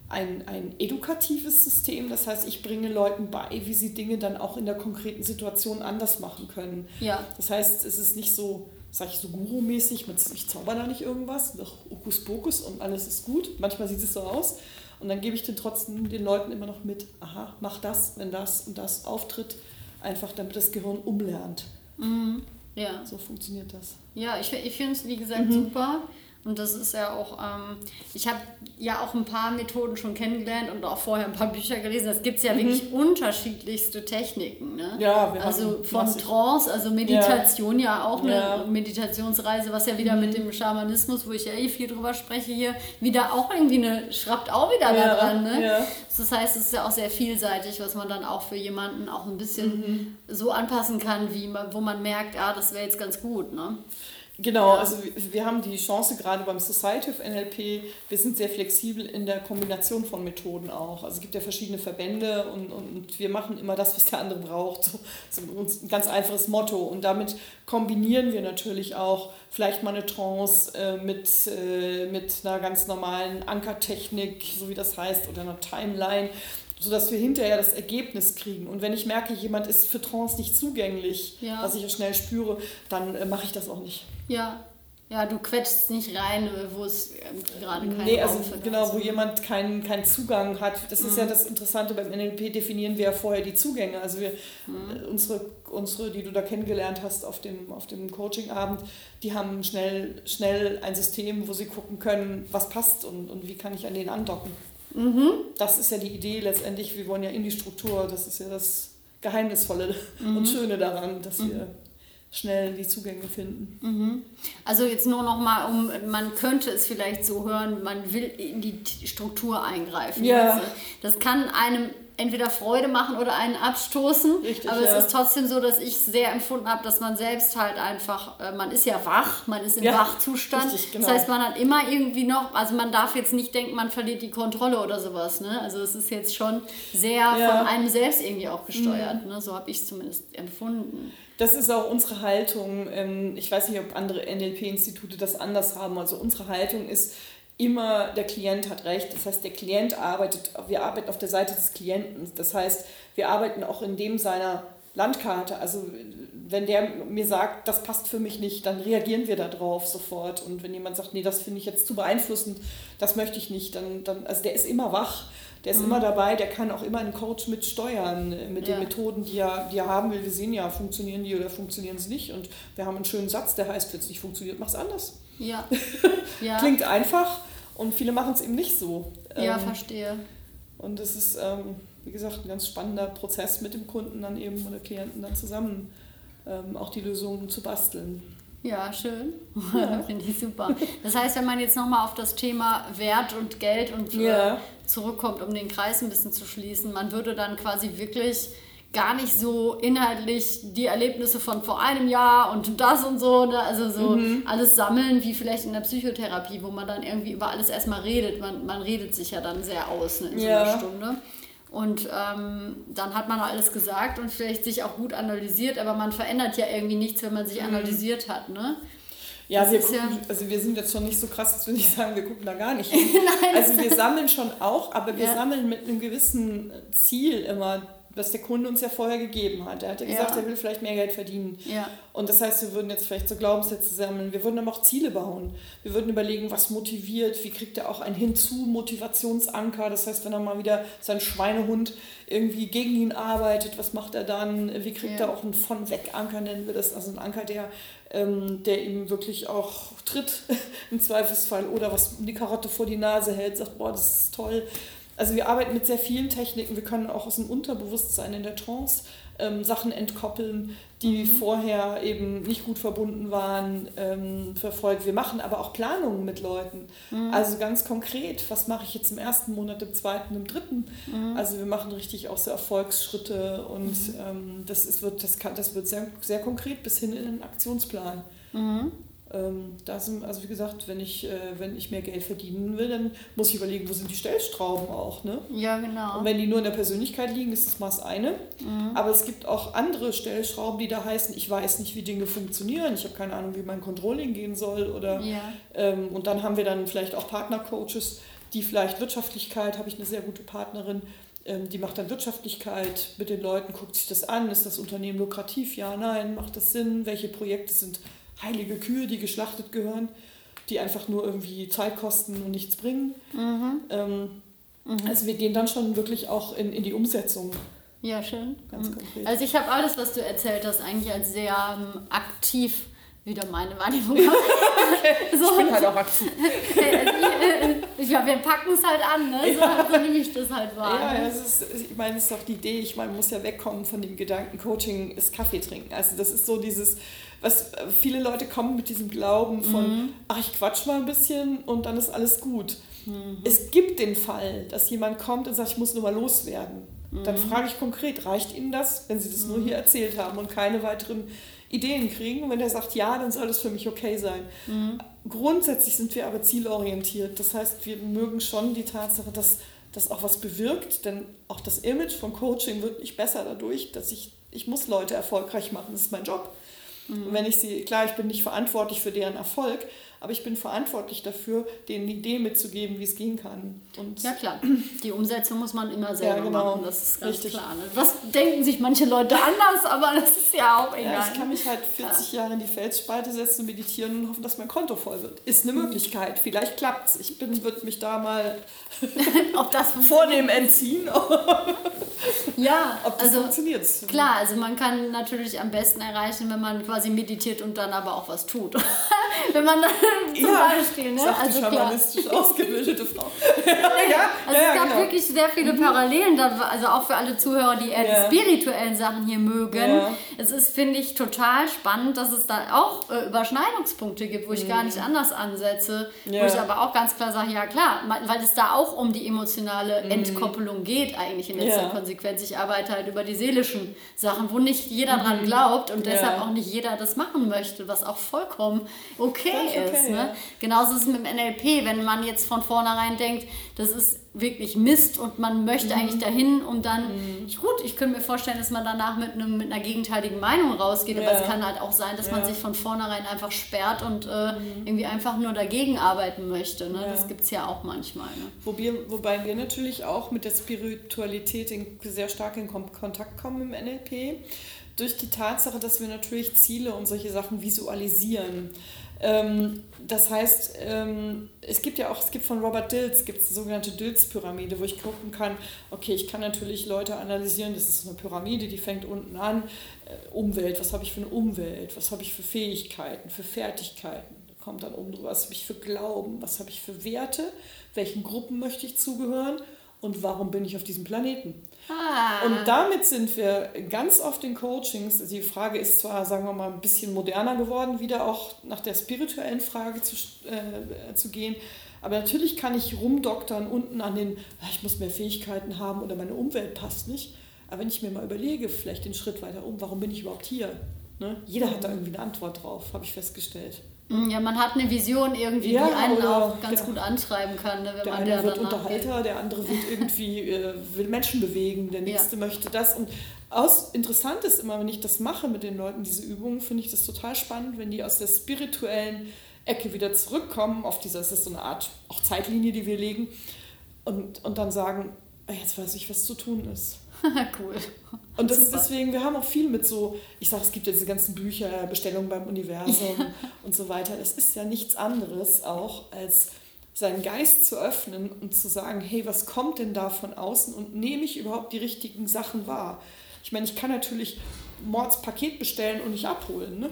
ein, ein edukatives System. Das heißt, ich bringe Leuten bei, wie sie Dinge dann auch in der konkreten Situation anders machen können. Ja. Das heißt, es ist nicht so, sag ich so Guru-mäßig, ich zauber da nicht irgendwas, Hokuspokus und alles ist gut. Manchmal sieht es so aus. Und dann gebe ich den trotzdem den Leuten immer noch mit, aha, mach das, wenn das und das auftritt, einfach damit das Gehirn umlernt. Mhm. Ja. So funktioniert das. Ja, ich, ich finde es, wie gesagt, mhm. super. Und das ist ja auch, ähm, ich habe ja auch ein paar Methoden schon kennengelernt und auch vorher ein paar Bücher gelesen. Es gibt ja mhm. wirklich unterschiedlichste Techniken. Ne? Ja, wir also von Trance, also Meditation ja, ja auch eine ja. Meditationsreise, was ja wieder mhm. mit dem Schamanismus, wo ich ja eh viel drüber spreche hier, wieder auch irgendwie eine, schraubt auch wieder ja. da dran. Ne? Das heißt, es ist ja auch sehr vielseitig, was man dann auch für jemanden auch ein bisschen mhm. so anpassen kann, wie man, wo man merkt, ah, das wäre jetzt ganz gut. Ne? Genau, also wir haben die Chance gerade beim Society of NLP, wir sind sehr flexibel in der Kombination von Methoden auch. Also es gibt ja verschiedene Verbände und, und wir machen immer das, was der andere braucht. So, ist ein ganz einfaches Motto. Und damit kombinieren wir natürlich auch vielleicht mal eine Trance äh, mit, äh, mit einer ganz normalen Ankertechnik, so wie das heißt, oder einer Timeline sodass wir hinterher das Ergebnis kriegen. Und wenn ich merke, jemand ist für Trance nicht zugänglich, ja. was ich ja schnell spüre, dann äh, mache ich das auch nicht. Ja. Ja, du quetschst nicht rein, wo es ähm, gerade keinen Nee, also genau, wo jemand keinen keinen Zugang hat. Das mhm. ist ja mhm. das Interessante, beim NLP definieren wir ja vorher die Zugänge. Also wir, mhm. Äh, unsere, unsere, die du da kennengelernt hast auf dem, auf dem Coachingabend, die haben schnell, schnell ein System, wo sie gucken können, was passt und, und wie kann ich an den andocken. Mhm. Das ist ja die Idee letztendlich, wir wollen ja in die Struktur, das ist ja das Geheimnisvolle mhm. und Schöne daran, dass mhm. wir schnell die Zugänge finden. Mhm. Also jetzt nur noch mal, um man könnte es vielleicht so hören, man will in die Struktur eingreifen. Ja. Also das kann einem entweder Freude machen oder einen abstoßen. Richtig, aber ja. es ist trotzdem so, dass ich sehr empfunden habe, dass man selbst halt einfach, äh, man ist ja wach, man ist im ja, Wachzustand. Richtig, genau. Das heißt, man hat immer irgendwie noch, also man darf jetzt nicht denken, man verliert die Kontrolle oder sowas. Ne? Also es ist jetzt schon sehr ja. von einem selbst irgendwie auch gesteuert. Mhm. Ne? So habe ich es zumindest empfunden. Das ist auch unsere Haltung. Ähm, ich weiß nicht, ob andere NLP-Institute das anders haben. Also unsere Haltung ist, immer der Klient hat recht. Das heißt, der Klient arbeitet, wir arbeiten auf der Seite des Klienten. Das heißt, wir arbeiten auch in dem seiner Landkarte. Also wenn der mir sagt, das passt für mich nicht, dann reagieren wir darauf sofort. Und wenn jemand sagt, nee, das finde ich jetzt zu beeinflussend, das möchte ich nicht, dann, dann also der ist immer wach, der ist mhm. immer dabei, der kann auch immer einen Coach mitsteuern mit ja. den Methoden, die er, die er haben will. Wir sehen ja, funktionieren die oder funktionieren sie nicht. Und wir haben einen schönen Satz, der heißt, wenn es nicht funktioniert, mach es anders. Ja. ja. Klingt einfach und viele machen es eben nicht so. Ja, ähm, verstehe. Und es ist, ähm, wie gesagt, ein ganz spannender Prozess mit dem Kunden dann eben oder Klienten dann zusammen ähm, auch die Lösungen zu basteln. Ja, schön. Ja. Finde ich super. Das heißt, wenn man jetzt nochmal auf das Thema Wert und Geld und ja. zurückkommt, um den Kreis ein bisschen zu schließen, man würde dann quasi wirklich gar nicht so inhaltlich die Erlebnisse von vor einem Jahr und das und so, ne? also so mhm. alles sammeln, wie vielleicht in der Psychotherapie, wo man dann irgendwie über alles erstmal redet. Man, man redet sich ja dann sehr aus ne, in so einer Stunde. Und ähm, dann hat man alles gesagt und vielleicht sich auch gut analysiert, aber man verändert ja irgendwie nichts, wenn man sich mhm. analysiert hat. Ne? Ja, wir, gucken, ja also wir sind jetzt schon nicht so krass, dass wir nicht sagen, wir gucken da gar nicht hin. also wir sammeln schon auch, aber wir ja. sammeln mit einem gewissen Ziel immer was der Kunde uns ja vorher gegeben hat. Er hat ja gesagt, ja. er will vielleicht mehr Geld verdienen. Ja. Und das heißt, wir würden jetzt vielleicht so Glaubenssätze sammeln. Wir würden aber auch Ziele bauen. Wir würden überlegen, was motiviert, wie kriegt er auch einen Hinzu-Motivationsanker. Das heißt, wenn er mal wieder sein Schweinehund irgendwie gegen ihn arbeitet, was macht er dann? Wie kriegt ja. er auch einen Von-Weg-Anker, nennen wir das. Also ein Anker, der, ähm, der ihm wirklich auch tritt im Zweifelsfall oder was die Karotte vor die Nase hält, sagt, boah, das ist toll also wir arbeiten mit sehr vielen Techniken. Wir können auch aus dem Unterbewusstsein in der Trance ähm, Sachen entkoppeln, die mhm. vorher eben nicht gut verbunden waren, ähm, verfolgt. Wir machen aber auch Planungen mit Leuten. Mhm. Also ganz konkret, was mache ich jetzt im ersten Monat, im zweiten, im dritten? Mhm. Also wir machen richtig auch so Erfolgsschritte und mhm. ähm, das, ist, wird, das, kann, das wird sehr, sehr konkret bis hin in den Aktionsplan. Ähm, da sind, also wie gesagt, wenn ich, äh, wenn ich mehr Geld verdienen will, dann muss ich überlegen, wo sind die Stellstrauben auch. Ne? Ja, genau. Und wenn die nur in der Persönlichkeit liegen, ist das Maß eine. Mhm. Aber es gibt auch andere Stellschrauben, die da heißen, ich weiß nicht, wie Dinge funktionieren, ich habe keine Ahnung, wie mein Controlling gehen soll. Oder, ja. ähm, und dann haben wir dann vielleicht auch Partnercoaches, die vielleicht Wirtschaftlichkeit, habe ich eine sehr gute Partnerin, ähm, die macht dann Wirtschaftlichkeit mit den Leuten, guckt sich das an, ist das Unternehmen lukrativ, ja, nein, macht das Sinn, welche Projekte sind heilige Kühe, die geschlachtet gehören, die einfach nur irgendwie Zeit kosten und nichts bringen. Mhm. Ähm, mhm. Also wir gehen dann schon wirklich auch in, in die Umsetzung. Ja, schön. Ganz mhm. konkret. Also ich habe alles, was du erzählt hast, eigentlich als sehr ähm, aktiv wieder meine Wahrnehmung. so. Ich bin halt auch aktiv. ja, wir packen es halt an, ne? So, ja. so nehme ich das halt wahr. Ja, ja ist, ich meine, es ist doch die Idee, ich meine, man muss ja wegkommen von dem Gedanken, Coaching ist Kaffee trinken. Also das ist so dieses, was viele Leute kommen mit diesem Glauben von, mhm. ach, ich quatsch mal ein bisschen und dann ist alles gut. Mhm. Es gibt den Fall, dass jemand kommt und sagt, ich muss nur mal loswerden. Mhm. Dann frage ich konkret, reicht Ihnen das, wenn Sie das nur mhm. hier erzählt haben und keine weiteren Ideen kriegen? Und wenn er sagt ja, dann soll das für mich okay sein. Mhm. Grundsätzlich sind wir aber zielorientiert. Das heißt, wir mögen schon die Tatsache, dass das auch was bewirkt, denn auch das Image von Coaching wird nicht besser dadurch, dass ich, ich muss Leute erfolgreich machen, das ist mein Job. Mhm. Und wenn ich sie, klar, ich bin nicht verantwortlich für deren Erfolg, aber ich bin verantwortlich dafür, denen die Idee mitzugeben, wie es gehen kann. Und ja klar, die Umsetzung muss man immer selber ja, genau. machen, das ist ganz Richtig. klar. Ne? Was denken sich manche Leute anders, aber das ist ja auch egal. Ja, ich kann mich halt 40 ja. Jahre in die Felsspalte setzen meditieren und hoffen, dass mein Konto voll wird. Ist eine Möglichkeit, vielleicht klappt es. Ich würde mich da mal Ob das vornehm entziehen. ja, Ob das also funktioniert. Klar, also man kann natürlich am besten erreichen, wenn man quasi meditiert und dann aber auch was tut. wenn man dann zum ja, Beispiel, ne? Sagt also die schamanistisch ausgebildete Frau. ja, also ja, es gab genau. wirklich sehr viele mhm. Parallelen, da, also auch für alle Zuhörer, die eher yeah. die spirituellen Sachen hier mögen. Yeah. Es ist, finde ich, total spannend, dass es da auch äh, Überschneidungspunkte gibt, wo ich mhm. gar nicht anders ansetze, yeah. wo ich aber auch ganz klar sage, ja klar, weil es da auch um die emotionale mhm. Entkoppelung geht eigentlich in letzter Konsequenz. Ich arbeite halt über die seelischen Sachen, wo nicht jeder dran mhm. glaubt und deshalb auch nicht jeder das machen möchte, was auch vollkommen okay, okay ist. Ne? Genauso ist es mit dem NLP, wenn man jetzt von vornherein denkt, das ist wirklich Mist und man möchte mhm. eigentlich dahin und dann, mhm. gut, ich könnte mir vorstellen, dass man danach mit, einem, mit einer gegenteiligen Meinung rausgeht, ja. aber es kann halt auch sein, dass ja. man sich von vornherein einfach sperrt und äh, mhm. irgendwie einfach nur dagegen arbeiten möchte. Ne? Ja. Das gibt es ja auch manchmal. Ne? Wobei, wobei wir natürlich auch mit der Spiritualität in, sehr stark in Kontakt kommen im NLP, durch die Tatsache, dass wir natürlich Ziele und solche Sachen visualisieren. Ähm, das heißt, ähm, es gibt ja auch, es gibt von Robert Dills, gibt die sogenannte Dills-Pyramide, wo ich gucken kann, okay, ich kann natürlich Leute analysieren, das ist eine Pyramide, die fängt unten an, äh, Umwelt, was habe ich für eine Umwelt, was habe ich für Fähigkeiten, für Fertigkeiten, kommt dann oben drüber, was habe ich für Glauben, was habe ich für Werte, welchen Gruppen möchte ich zugehören und warum bin ich auf diesem Planeten. Ah. Und damit sind wir ganz oft in Coachings. Die Frage ist zwar, sagen wir mal, ein bisschen moderner geworden, wieder auch nach der spirituellen Frage zu, äh, zu gehen. Aber natürlich kann ich rumdoktern unten an den, ah, ich muss mehr Fähigkeiten haben oder meine Umwelt passt nicht. Aber wenn ich mir mal überlege, vielleicht den Schritt weiter um, warum bin ich überhaupt hier? Ne? Jeder hat da irgendwie eine Antwort drauf, habe ich festgestellt. Mm, ja, man hat eine Vision irgendwie, ja, die einen auch ganz der, gut antreiben kann. Ne, wenn der man eine wird Unterhalter, geht. der andere wird irgendwie äh, will Menschen bewegen, der nächste ja. möchte das. Und aus, interessant ist immer, wenn ich das mache mit den Leuten, diese Übungen, finde ich das total spannend, wenn die aus der spirituellen Ecke wieder zurückkommen, auf dieser, das ist so eine Art auch Zeitlinie, die wir legen, und, und dann sagen, ah, jetzt weiß ich, was zu tun ist. cool. Und das ist deswegen, wir haben auch viel mit so, ich sage, es gibt ja diese ganzen Bücher, Bestellungen beim Universum ja. und so weiter. Es ist ja nichts anderes auch, als seinen Geist zu öffnen und zu sagen, hey, was kommt denn da von außen und nehme ich überhaupt die richtigen Sachen wahr? Ich meine, ich kann natürlich Mords Paket bestellen und nicht abholen. Ne?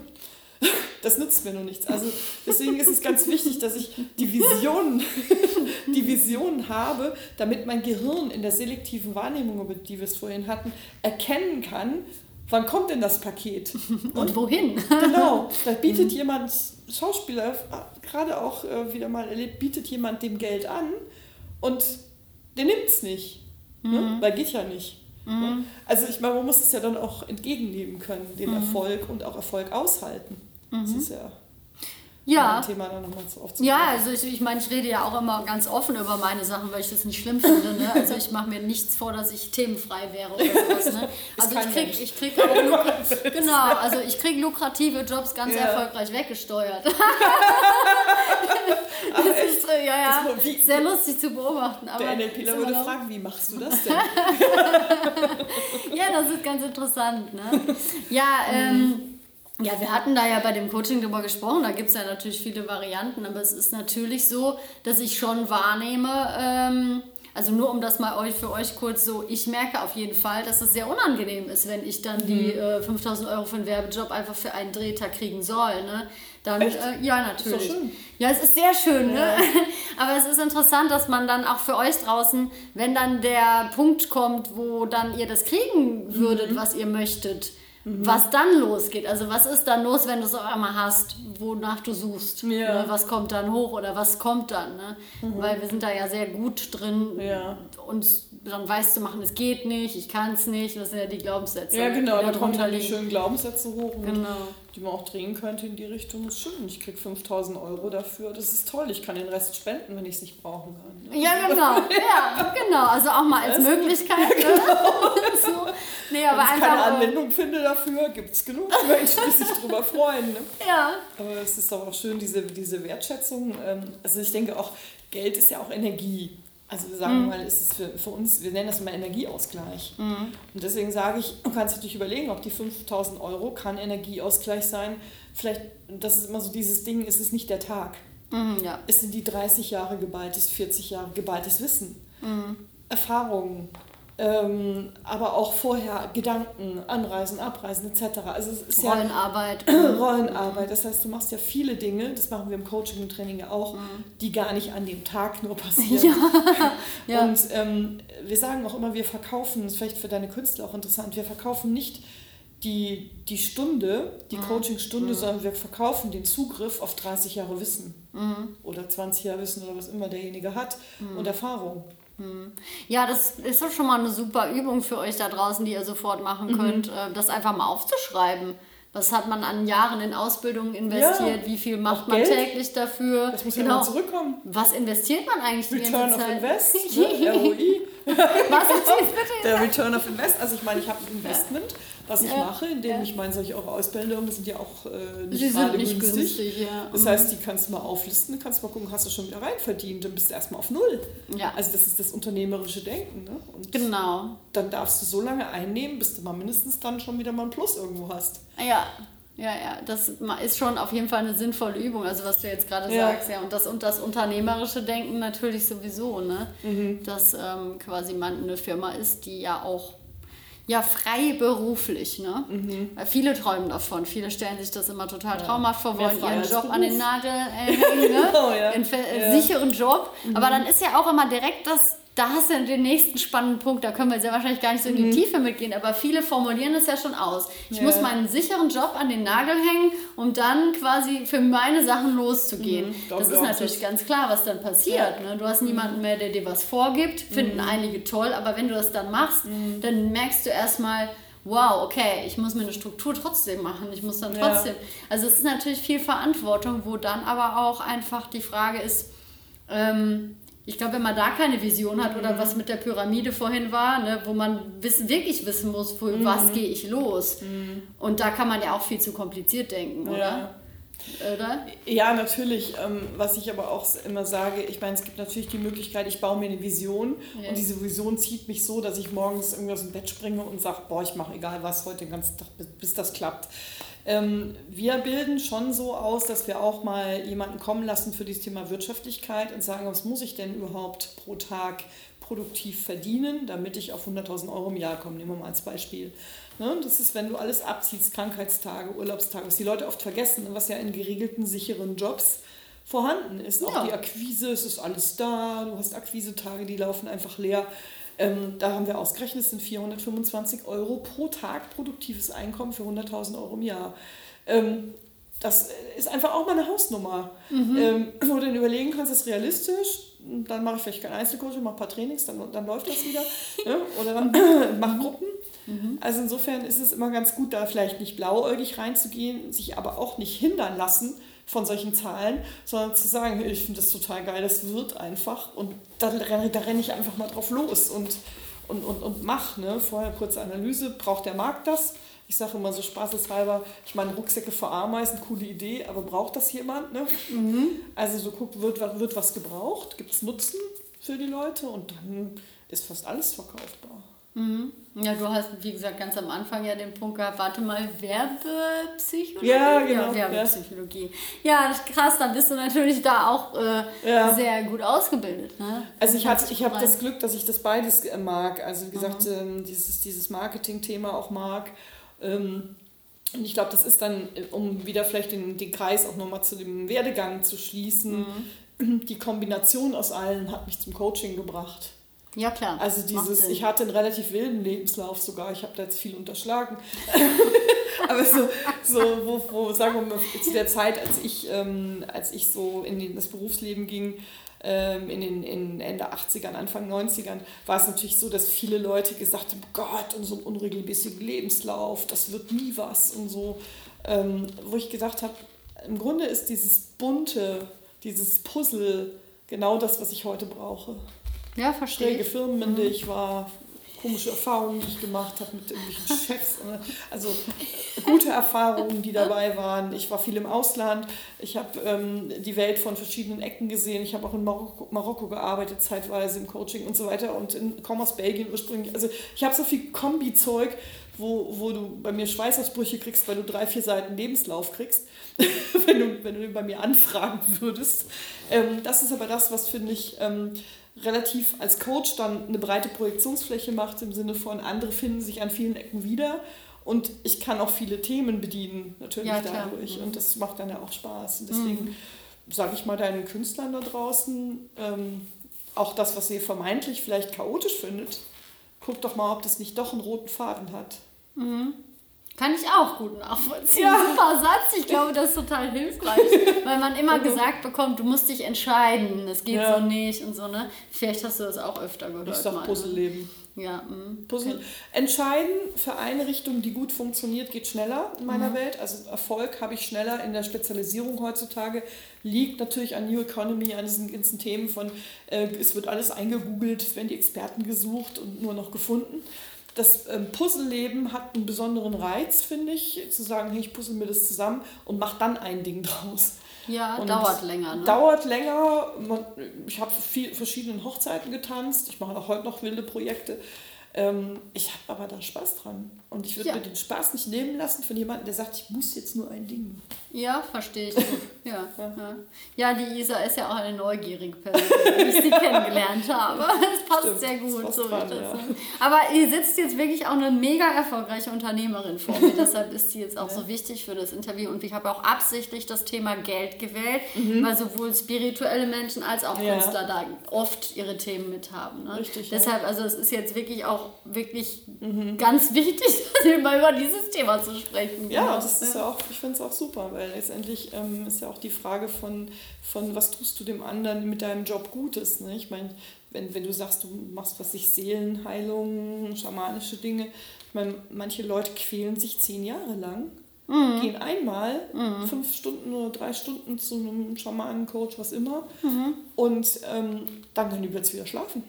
Das nützt mir nur nichts. Also deswegen ist es ganz wichtig, dass ich die Visionen, die Visionen habe, damit mein Gehirn in der selektiven Wahrnehmung, die wir es vorhin hatten, erkennen kann, wann kommt denn das Paket? Und, Und wohin? Genau. Da bietet mhm. jemand, Schauspieler, gerade auch äh, wieder mal erlebt, bietet jemand dem Geld an und der nimmt es nicht. Ne? Mhm. Ne? Weil geht ja nicht. Mhm. Also ich meine, man muss es ja dann auch entgegennehmen können, den mhm. Erfolg und auch Erfolg aushalten. Das mhm. ist ja. ja. Thema dann nochmal zu aufzunehmen. Ja, also ich, ich meine, ich rede ja auch immer ganz offen über meine Sachen, weil ich das nicht schlimm finde. Ne? Also ich mache mir nichts vor, dass ich themenfrei wäre oder sowas. Ne? Also ich krieg, ich krieg auch genau, also ich krieg lukrative Jobs ganz ja. erfolgreich weggesteuert. das ist, ja, ja, das sehr lustig zu beobachten. Aber der NLPler würde fragen, wie machst du das denn? ja, das ist ganz interessant. Ne? Ja, ähm, ja, wir hatten da ja bei dem Coaching drüber gesprochen, da gibt es ja natürlich viele Varianten, aber es ist natürlich so, dass ich schon wahrnehme, ähm, also nur um das mal euch für euch kurz so, ich merke auf jeden Fall, dass es sehr unangenehm ist, wenn ich dann die mhm. äh, 5000 Euro für einen Werbejob einfach für einen Drehtag kriegen soll. Ne? Dann, äh, ja, natürlich. Ja, es ist sehr schön, ne? ja. ne? aber es ist interessant, dass man dann auch für euch draußen, wenn dann der Punkt kommt, wo dann ihr das kriegen würdet, mhm. was ihr möchtet, Mhm. Was dann losgeht, also was ist dann los, wenn du es auf einmal hast, wonach du suchst? Ja. Ne? Was kommt dann hoch oder was kommt dann? Ne? Mhm. Weil wir sind da ja sehr gut drin, ja. uns dann weiß zu machen, es geht nicht, ich kann es nicht. Das sind ja die Glaubenssätze. Ja, genau, da kommen dann die schönen Glaubenssätze hoch. Genau die man auch drehen könnte in die Richtung, ist schön. Ich kriege 5000 Euro dafür, das ist toll. Ich kann den Rest spenden, wenn ich es nicht brauchen kann. Ne? Ja, genau. ja, genau. Also auch mal als das Möglichkeit. Ja, ne? genau. so. nee, aber wenn ich keine Anwendung finde dafür, gibt es genug Menschen, die sich darüber freuen. Ne? Ja. Aber es ist doch auch schön, diese, diese Wertschätzung. Ähm, also ich denke auch, Geld ist ja auch Energie. Also wir sagen mhm. mal, ist es für, für uns, wir nennen das immer Energieausgleich. Mhm. Und deswegen sage ich, du kannst natürlich überlegen, ob die 5000 Euro kann Energieausgleich sein. Vielleicht, das ist immer so dieses Ding, ist es nicht der Tag. Mhm, ja. Es sind die 30 Jahre geballtes, 40 Jahre geballtes Wissen. Mhm. Erfahrungen, ähm, aber auch vorher Gedanken, Anreisen, Abreisen etc. Also es ist Rollenarbeit. Ja Rollenarbeit. Das heißt, du machst ja viele Dinge, das machen wir im Coaching und Training ja auch, mhm. die gar nicht an dem Tag nur passieren. Ja. Und ähm, wir sagen auch immer, wir verkaufen, das ist vielleicht für deine Künstler auch interessant, wir verkaufen nicht die, die Stunde, die mhm. Coaching-Stunde, mhm. sondern wir verkaufen den Zugriff auf 30 Jahre Wissen mhm. oder 20 Jahre Wissen oder was immer derjenige hat mhm. und Erfahrung. Hm. Ja, das ist doch schon mal eine super Übung für euch da draußen, die ihr sofort machen mhm. könnt, äh, das einfach mal aufzuschreiben. Was hat man an Jahren in Ausbildung investiert? Ja. Wie viel macht man Geld? täglich dafür? Das muss genau. ja zurückkommen. Was investiert man eigentlich die Return ganze Zeit? Return of Invest, ne? ROI. Was ist das bitte? Der Return of Invest. Also ich meine, ich habe ein Investment. Was ich mache, indem ich meine, solche eure Ausbildungen sind ja auch äh, nicht, gerade nicht günstig. günstig ja. Das mhm. heißt, die kannst du mal auflisten, kannst mal gucken, hast du schon wieder rein verdient, dann bist du erstmal auf Null. Ja. Also das ist das unternehmerische Denken. Ne? Und genau. Dann darfst du so lange einnehmen, bis du mal mindestens dann schon wieder mal ein Plus irgendwo hast. Ja. Ja, ja, das ist schon auf jeden Fall eine sinnvolle Übung, also was du jetzt gerade ja. sagst, ja. Und das, und das unternehmerische Denken natürlich sowieso, ne? Mhm. Dass ähm, quasi man eine Firma ist, die ja auch ja freiberuflich. Ne? Mhm. Weil viele träumen davon. Viele stellen sich das immer total traumhaft vor, wollen ihren Job Beruf. an den Nagel äh, hängen, ne? oh, ja. einen ja. sicheren Job. Mhm. Aber dann ist ja auch immer direkt das da hast du den nächsten spannenden Punkt, da können wir sehr wahrscheinlich gar nicht so in die mhm. Tiefe mitgehen, aber viele formulieren es ja schon aus. Ich ja. muss meinen sicheren Job an den Nagel hängen, um dann quasi für meine Sachen loszugehen. Mhm, das ist natürlich ganz klar, was dann passiert. Ja. Ne? Du hast niemanden mehr, der dir was vorgibt, finden mhm. einige toll, aber wenn du das dann machst, mhm. dann merkst du erstmal, wow, okay, ich muss mir eine Struktur trotzdem machen. Ich muss dann trotzdem. Ja. Also es ist natürlich viel Verantwortung, wo dann aber auch einfach die Frage ist, ähm, ich glaube, wenn man da keine Vision hat oder mhm. was mit der Pyramide vorhin war, ne, wo man wissen, wirklich wissen muss, wo, mhm. was gehe ich los. Mhm. Und da kann man ja auch viel zu kompliziert denken, oder? Ja. Oder? Ja, natürlich. Ähm, was ich aber auch immer sage, ich meine, es gibt natürlich die Möglichkeit, ich baue mir eine Vision ja. und diese Vision zieht mich so, dass ich morgens irgendwie aus dem Bett springe und sage, boah, ich mache egal was heute den ganzen Tag, bis das klappt. Ähm, wir bilden schon so aus, dass wir auch mal jemanden kommen lassen für dieses Thema Wirtschaftlichkeit und sagen, was muss ich denn überhaupt pro Tag produktiv verdienen, damit ich auf 100.000 Euro im Jahr komme. Nehmen wir mal als Beispiel. Ne? Das ist, wenn du alles abziehst, Krankheitstage, Urlaubstage, was die Leute oft vergessen, was ja in geregelten, sicheren Jobs vorhanden ist. Ja. Auch die Akquise, es ist alles da, du hast Akquisetage, die laufen einfach leer. Ähm, da haben wir ausgerechnet, es sind 425 Euro pro Tag produktives Einkommen für 100.000 Euro im Jahr. Ähm, das ist einfach auch mal eine Hausnummer, mhm. ähm, wo du dann überlegen kannst, ist realistisch? Dann mache ich vielleicht kein Einzelcoaching, mache ein paar Trainings, dann, dann läuft das wieder. ne? Oder dann mache Gruppen. Mhm. Also insofern ist es immer ganz gut, da vielleicht nicht blauäugig reinzugehen, sich aber auch nicht hindern lassen, von solchen Zahlen, sondern zu sagen, ich finde das total geil, das wird einfach und da, da renne ich einfach mal drauf los und, und, und, und mach. Ne? Vorher kurze Analyse, braucht der Markt das? Ich sage immer so spaßeshalber, ich meine, Rucksäcke für Ameisen, coole Idee, aber braucht das jemand? Ne? Mhm. Also so guckt, wird, wird was gebraucht, gibt es Nutzen für die Leute und dann ist fast alles verkaufbar. Mhm. Ja, du hast, wie gesagt, ganz am Anfang ja den Punkt gehabt, warte mal, Werbepsychologie? Ja, genau. Ja, Werbepsychologie. Ja, das ist krass, da bist du natürlich da auch äh, ja. sehr gut ausgebildet. Ne? Also ich, ich habe das Glück, dass ich das beides äh, mag. Also wie gesagt, mhm. ähm, dieses, dieses Marketing-Thema auch mag. Ähm, und ich glaube, das ist dann, äh, um wieder vielleicht den, den Kreis auch nochmal zu dem Werdegang zu schließen, mhm. die Kombination aus allen hat mich zum Coaching gebracht. Ja, klar. Also dieses, ich hatte einen relativ wilden Lebenslauf sogar, ich habe da jetzt viel unterschlagen. Aber so, so wo, wo, sagen wir mal, zu der Zeit, als ich, ähm, als ich so in das Berufsleben ging, ähm, in den in Ende 80ern, Anfang 90ern, war es natürlich so, dass viele Leute gesagt haben, Gott, und so einen unregelmäßigen Lebenslauf, das wird nie was und so. Ähm, wo ich gedacht habe, im Grunde ist dieses bunte, dieses Puzzle genau das, was ich heute brauche. Ja, verstehe. Schräge Firmen, mhm. ich war komische Erfahrungen, die ich gemacht habe mit irgendwelchen Chefs. Ne? Also gute Erfahrungen, die dabei waren. Ich war viel im Ausland. Ich habe ähm, die Welt von verschiedenen Ecken gesehen. Ich habe auch in Marokko, Marokko, gearbeitet, zeitweise im Coaching und so weiter. Und in, komme aus Belgien ursprünglich. Also ich habe so viel Kombi-Zeug, wo, wo du bei mir Schweißausbrüche kriegst, weil du drei, vier Seiten Lebenslauf kriegst, wenn, du, wenn du bei mir anfragen würdest. Ähm, das ist aber das, was finde ich... Ähm, relativ als Coach dann eine breite Projektionsfläche macht, im Sinne von, andere finden sich an vielen Ecken wieder. Und ich kann auch viele Themen bedienen, natürlich ja, dadurch. Mhm. Und das macht dann ja auch Spaß. Und deswegen mhm. sage ich mal deinen Künstlern da draußen, ähm, auch das, was ihr vermeintlich vielleicht chaotisch findet, guckt doch mal, ob das nicht doch einen roten Faden hat. Mhm. Kann ich auch gut nachvollziehen. Ja. Super Satz. Ich glaube, das ist total hilfreich, weil man immer gesagt bekommt, du musst dich entscheiden. Es geht ja. so nicht und so, ne? Vielleicht hast du das auch öfter gehört. Ich sag Puzzleleben. Ja, mh. Puzzle. Okay. Entscheiden für eine Richtung, die gut funktioniert, geht schneller in meiner mhm. Welt. Also Erfolg habe ich schneller in der Spezialisierung heutzutage. Liegt natürlich an New Economy, an diesen ganzen Themen von, äh, es wird alles eingegoogelt, es werden die Experten gesucht und nur noch gefunden das ähm, Puzzleleben hat einen besonderen Reiz, finde ich, zu sagen, hey, ich puzzle mir das zusammen und mache dann ein Ding draus. Ja, und dauert länger. Ne? Dauert länger. Ich habe viel verschiedenen Hochzeiten getanzt. Ich mache auch heute noch wilde Projekte. Ähm, ich habe aber da Spaß dran. Und ich würde ja. mir den Spaß nicht nehmen lassen von jemandem, der sagt, ich muss jetzt nur ein Ding. Ja, verstehe ich. ja, ja. ja, die Isa ist ja auch eine neugierige Person, wie ich sie kennengelernt habe. Das passt Stimmt, sehr gut. So dran, ja. Aber ihr sitzt jetzt wirklich auch eine mega erfolgreiche Unternehmerin vor mir. Deshalb ist sie jetzt auch so wichtig für das Interview. Und ich habe auch absichtlich das Thema Geld gewählt, mhm. weil sowohl spirituelle Menschen als auch Künstler da oft ihre Themen mit haben. Ne? Richtig. Deshalb, also es ist jetzt wirklich auch wirklich mhm. ganz wichtig, mal über dieses Thema zu sprechen. Ja, das ist ja auch, ich finde es auch super, weil letztendlich ähm, ist ja auch die Frage von, von, was tust du dem anderen mit deinem Job Gutes. Ne? Ich meine, wenn, wenn du sagst, du machst was sich Seelenheilung, schamanische Dinge, ich meine, manche Leute quälen sich zehn Jahre lang. Mhm. Gehen einmal mhm. fünf Stunden oder drei Stunden zu einem Schamanencoach, was immer, mhm. und ähm, dann können die plötzlich wieder schlafen.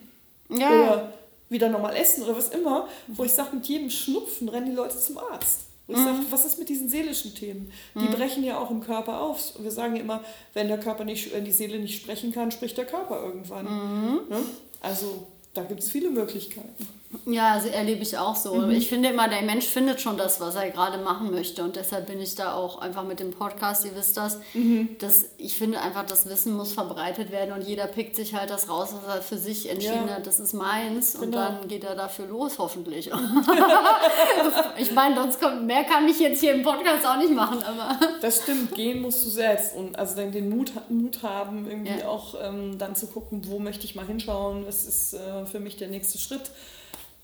Ja. Oder wieder normal essen oder was immer, wo ich sage, mit jedem Schnupfen rennen die Leute zum Arzt. Wo ich mhm. sage, was ist mit diesen seelischen Themen? Die mhm. brechen ja auch im Körper auf. Und wir sagen ja immer, wenn der Körper nicht, wenn die Seele nicht sprechen kann, spricht der Körper irgendwann. Mhm. Ne? Also da gibt es viele Möglichkeiten. Ja, also erlebe ich auch so. Mhm. Ich finde immer, der Mensch findet schon das, was er gerade machen möchte. Und deshalb bin ich da auch einfach mit dem Podcast, ihr wisst das, mhm. dass ich finde einfach, das Wissen muss verbreitet werden und jeder pickt sich halt das raus, was er für sich entschieden ja. hat, das ist meins. Genau. Und dann geht er dafür los, hoffentlich. ich meine, sonst kommt, mehr kann ich jetzt hier im Podcast auch nicht machen. Aber das stimmt, gehen musst du selbst. Und also dann den Mut, Mut haben, irgendwie ja. auch ähm, dann zu gucken, wo möchte ich mal hinschauen, was ist äh, für mich der nächste Schritt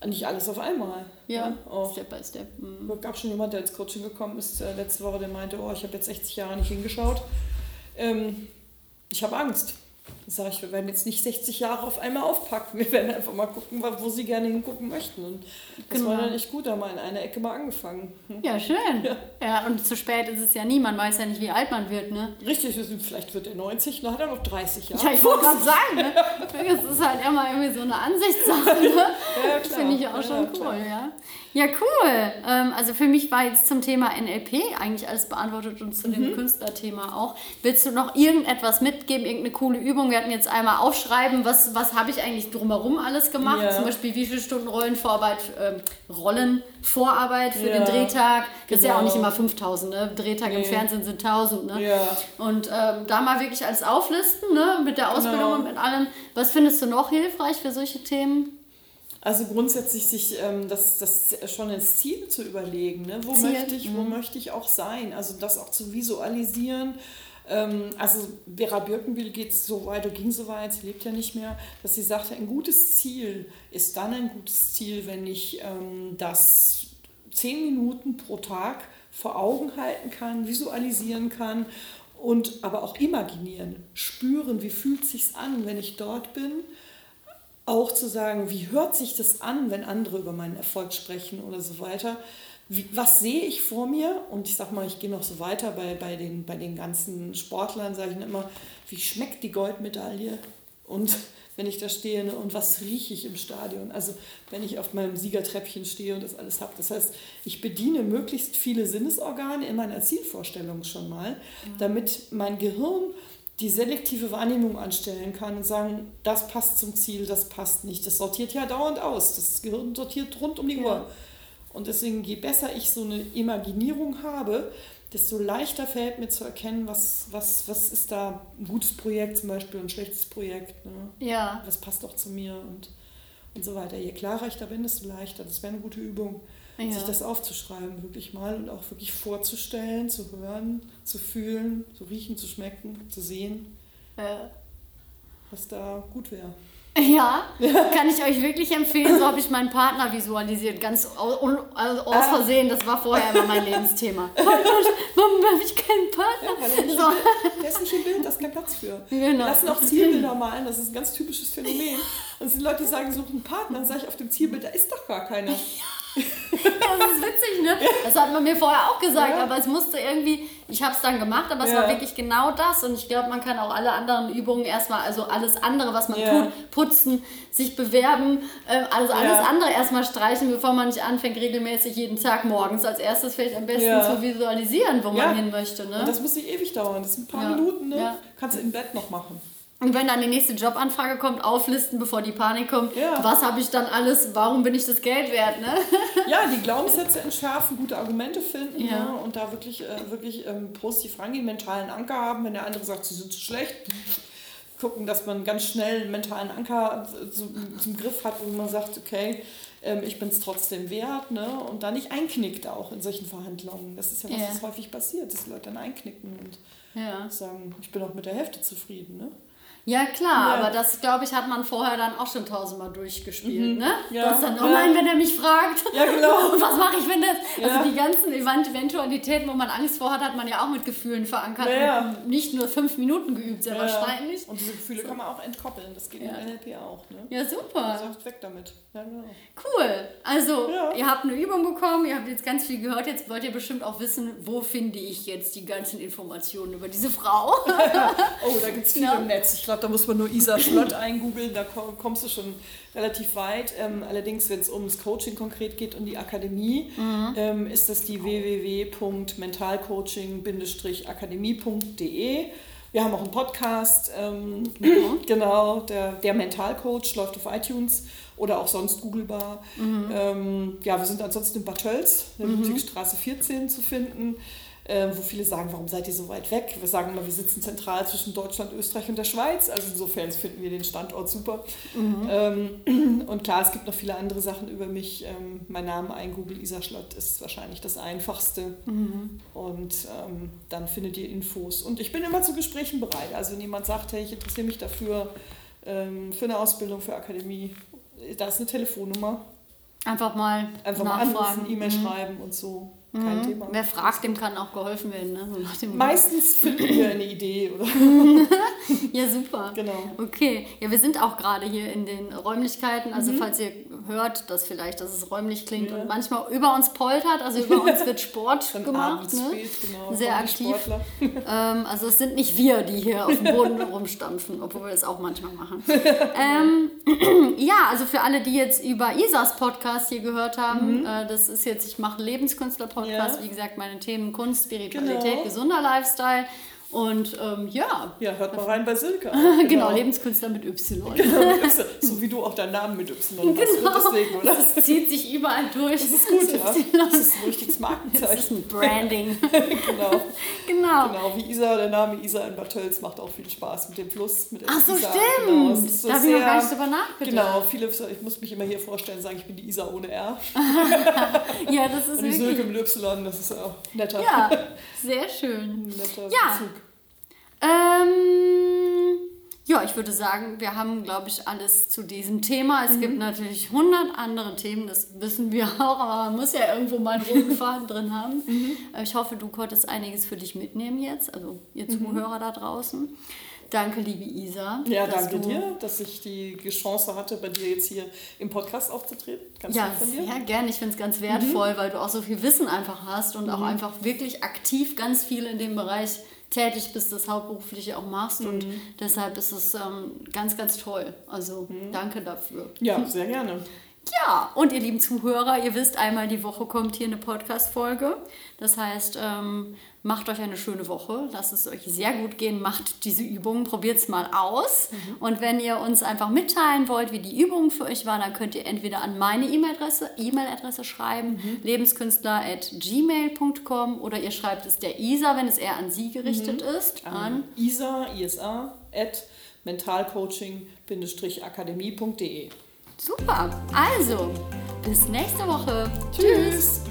nicht alles auf einmal. Ja, ja auch. Step by Step. Mhm. Es gab schon jemand, der ins Coaching gekommen ist äh, letzte Woche, der meinte, oh, ich habe jetzt 60 Jahre nicht hingeschaut. Ähm, ich habe Angst. Sage ich, wir werden jetzt nicht 60 Jahre auf einmal aufpacken. Wir werden einfach mal gucken, wo sie gerne hingucken möchten. Und das genau. war dann echt gut, da mal in einer Ecke mal angefangen. Hm. Ja, schön. Ja. ja, und zu spät ist es ja nie. Man weiß ja nicht, wie alt man wird, ne? Richtig, vielleicht wird er 90, dann hat er noch 30 Jahre. Ja, ich wollte gerade sagen, ne? Das ist halt immer irgendwie so eine Ansichtssache, ne? Ja, klar. Finde ich auch ja, schon cool, ja. Ja, cool. Ähm, also für mich war jetzt zum Thema NLP eigentlich alles beantwortet und zu mhm. dem Künstlerthema auch. Willst du noch irgendetwas mitgeben, irgendeine coole Übung? Wir hatten jetzt einmal aufschreiben, was, was habe ich eigentlich drumherum alles gemacht? Ja. Zum Beispiel wie viele Stunden Rollenvorarbeit, äh, Rollenvorarbeit für ja. den Drehtag. Das ist ja auch nicht genau. immer 5000, ne? Drehtag nee. im Fernsehen sind 1000, ne? Ja. Und ähm, da mal wirklich alles auflisten, ne? Mit der Ausbildung genau. und mit allem. Was findest du noch hilfreich für solche Themen? Also grundsätzlich sich ähm, das, das schon ins Ziel zu überlegen, ne? wo, Ziel. möchte ich, wo mhm. möchte ich auch sein, also das auch zu visualisieren. Ähm, also Vera Birkenbiel geht so weit oder ging so weit, sie lebt ja nicht mehr, dass sie sagte, ein gutes Ziel ist dann ein gutes Ziel, wenn ich ähm, das zehn Minuten pro Tag vor Augen halten kann, visualisieren kann und aber auch imaginieren, spüren, wie fühlt sich's an, wenn ich dort bin auch zu sagen, wie hört sich das an, wenn andere über meinen Erfolg sprechen oder so weiter. Wie, was sehe ich vor mir? Und ich sage mal, ich gehe noch so weiter bei, bei, den, bei den ganzen Sportlern, sage ich immer, wie schmeckt die Goldmedaille? Und wenn ich da stehe ne, und was rieche ich im Stadion? Also wenn ich auf meinem Siegertreppchen stehe und das alles habe. Das heißt, ich bediene möglichst viele Sinnesorgane in meiner Zielvorstellung schon mal, damit mein Gehirn die selektive Wahrnehmung anstellen kann und sagen, das passt zum Ziel, das passt nicht. Das sortiert ja dauernd aus. Das Gehirn sortiert rund um die Uhr. Und deswegen, je besser ich so eine Imaginierung habe, desto leichter fällt mir zu erkennen, was, was, was ist da ein gutes Projekt zum Beispiel, ein schlechtes Projekt. Ne? Ja. Was passt doch zu mir und, und so weiter. Je klarer ich da bin, desto leichter. Das wäre eine gute Übung ja. sich das aufzuschreiben, wirklich mal und auch wirklich vorzustellen, zu hören, zu fühlen, zu riechen, zu schmecken, zu sehen, ja. was da gut wäre. Ja, kann ich euch wirklich empfehlen. So habe ich meinen Partner visualisiert, ganz aus, also aus ah. Versehen. Das war vorher immer mein Lebensthema. Warum habe ich keinen Partner? Ja, so. der ist nicht im Bild, da ist kein Platz für. Genau. Lassen auch Zielbilder malen, das ist ein ganz typisches Phänomen. Und es sind Leute, die sagen, suchen einen Partner, dann sage ich auf dem Zielbild, da ist doch gar keiner. das ist witzig, ne? Das hat man mir vorher auch gesagt, ja. aber es musste irgendwie, ich habe es dann gemacht, aber es ja. war wirklich genau das und ich glaube, man kann auch alle anderen Übungen erstmal, also alles andere, was man ja. tut, putzen, sich bewerben, äh, also alles andere erstmal streichen, bevor man nicht anfängt, regelmäßig jeden Tag morgens als erstes vielleicht am besten zu visualisieren, wo man hin möchte. Ne? Und das muss nicht ewig dauern, das sind ein paar Minuten, ne? kannst du im Bett noch machen. Und wenn dann die nächste Jobanfrage kommt, auflisten, bevor die Panik kommt, ja. was habe ich dann alles, warum bin ich das Geld wert? Ne? Ja, die Glaubenssätze entschärfen, gute Argumente finden ja. ne? und da wirklich, äh, wirklich ähm, positiv rangehen, mentalen Anker haben. Wenn der andere sagt, sie sind zu schlecht, gucken, dass man ganz schnell einen mentalen Anker zum, zum Griff hat, wo man sagt, okay, ähm, ich bin es trotzdem wert ne? und da nicht einknickt auch in solchen Verhandlungen. Das ist ja was, ja. was häufig passiert, dass Leute dann einknicken und ja. sagen, ich bin auch mit der Hälfte zufrieden. Ne? Ja, klar, ja. aber das, glaube ich, hat man vorher dann auch schon tausendmal durchgespielt, mhm. ne? Ja. Das dann, oh nein, wenn er mich fragt. Ja, genau. Und was mache ich, wenn das... Ja. Also die ganzen Eventualitäten, wo man Angst vor hat, hat man ja auch mit Gefühlen verankert ja, und nicht nur fünf Minuten geübt, sehr wahrscheinlich. Und diese Gefühle so. kann man auch entkoppeln, das geht ja. im NLP auch, ne? Ja, super. Also weg damit. Ja, genau. Cool. Also, ihr habt eine Übung bekommen, ihr habt jetzt ganz viel gehört, jetzt wollt ihr bestimmt auch wissen, wo finde ich jetzt die ganzen Informationen über diese Frau. oh, da gibt es viel im Netz. Ich glaube, da muss man nur Isa Schlott eingoogeln, da kommst du schon relativ weit. Ähm, allerdings, wenn es ums Coaching konkret geht und die Akademie, mhm. ähm, ist das die www.mentalcoaching-akademie.de. Wir haben auch einen Podcast, ähm, mhm. genau, der, der Mentalcoach läuft auf iTunes oder auch sonst googlebar. Mhm. Ähm, ja, wir sind ansonsten in Bad Tölz, in der mhm. 14 zu finden äh, wo viele sagen, warum seid ihr so weit weg? Wir sagen immer, wir sitzen zentral zwischen Deutschland, Österreich und der Schweiz. Also insofern finden wir den Standort super. Mhm. Ähm, und klar, es gibt noch viele andere Sachen über mich. Ähm, mein Name eingoogeln, Isa Schlott, ist wahrscheinlich das Einfachste. Mhm. Und ähm, dann findet ihr Infos. Und ich bin immer zu Gesprächen bereit. Also wenn jemand sagt, hey, ich interessiere mich dafür, für eine Ausbildung, für Akademie, da ist eine Telefonnummer. Einfach mal Einfach mal anrufen, E-Mail mhm. schreiben und so. Kein mhm. Thema. Wer fragt, dem kann auch geholfen werden. Ne? So Meistens finden wir eine Idee. Oder? Ja, super. Genau. Okay. Ja, wir sind auch gerade hier in den Räumlichkeiten. Also, mhm. falls ihr hört, dass vielleicht, dass es räumlich klingt ja. und manchmal über uns poltert, also über uns wird Sport gemacht. Ne? Genau, Sehr aktiv. Ähm, also, es sind nicht wir, die hier auf dem Boden rumstampfen, obwohl wir es auch manchmal machen. ähm, ja, also für alle, die jetzt über Isas Podcast hier gehört haben, mhm. äh, das ist jetzt, ich mache Lebenskünstler-Podcast, ja. wie gesagt, meine Themen Kunst, Spiritualität, genau. gesunder Lifestyle. Und ähm, ja. Ja, hört mal rein bei Silke. genau. genau, Lebenskünstler mit Y. Genau, mit y. So wie du auch deinen Namen mit Y hast. Genau. Deswegen, oder? Das zieht sich überall durch. Das ist gut, das ja. Das ist ein richtiges Markenzeichen. Das ist ein Branding. genau. Genau. Genau, wie Isa, der Name Isa in Bad Tölz macht auch viel Spaß mit dem Fluss. Mit Ach so, Isa. stimmt. Genau, so da habe ich noch gar nicht drüber nachgedacht. Genau, viele, ich muss mich immer hier vorstellen, sagen, ich bin die Isa ohne R. ja, das ist Und die Silke mit Y, das ist auch netter. Ja, sehr schön. Netter ja. Bezug. Ähm, ja, ich würde sagen, wir haben, glaube ich, alles zu diesem Thema. Es mhm. gibt natürlich 100 andere Themen, das wissen wir auch, aber man muss ja irgendwo mal einen roten Faden drin haben. Mhm. Äh, ich hoffe, du konntest einiges für dich mitnehmen jetzt, also ihr mhm. Zuhörer da draußen. Danke, liebe Isa. Ja, danke dir, dass ich die Chance hatte, bei dir jetzt hier im Podcast aufzutreten. Ganz ja. Ja, gerne. Ich finde es ganz wertvoll, mhm. weil du auch so viel Wissen einfach hast und auch mhm. einfach wirklich aktiv ganz viel in dem Bereich tätig bist, das hauptberuflich auch machst. Mhm. Und deshalb ist es ähm, ganz, ganz toll. Also mhm. danke dafür. Ja, sehr gerne. Ja, und ihr lieben Zuhörer, ihr wisst, einmal die Woche kommt hier eine Podcast-Folge. Das heißt, ähm, macht euch eine schöne Woche, lasst es euch sehr gut gehen, macht diese Übungen, probiert es mal aus. Mhm. Und wenn ihr uns einfach mitteilen wollt, wie die Übung für euch war, dann könnt ihr entweder an meine E-Mail-Adresse E-Mail-Adresse schreiben, mhm. lebenskünstler.gmail.com oder ihr schreibt es der Isa, wenn es eher an sie gerichtet mhm. ist, an Isa, ISA, at mentalcoaching-akademie.de. Super. Also, bis nächste Woche. Tschüss. Tschüss.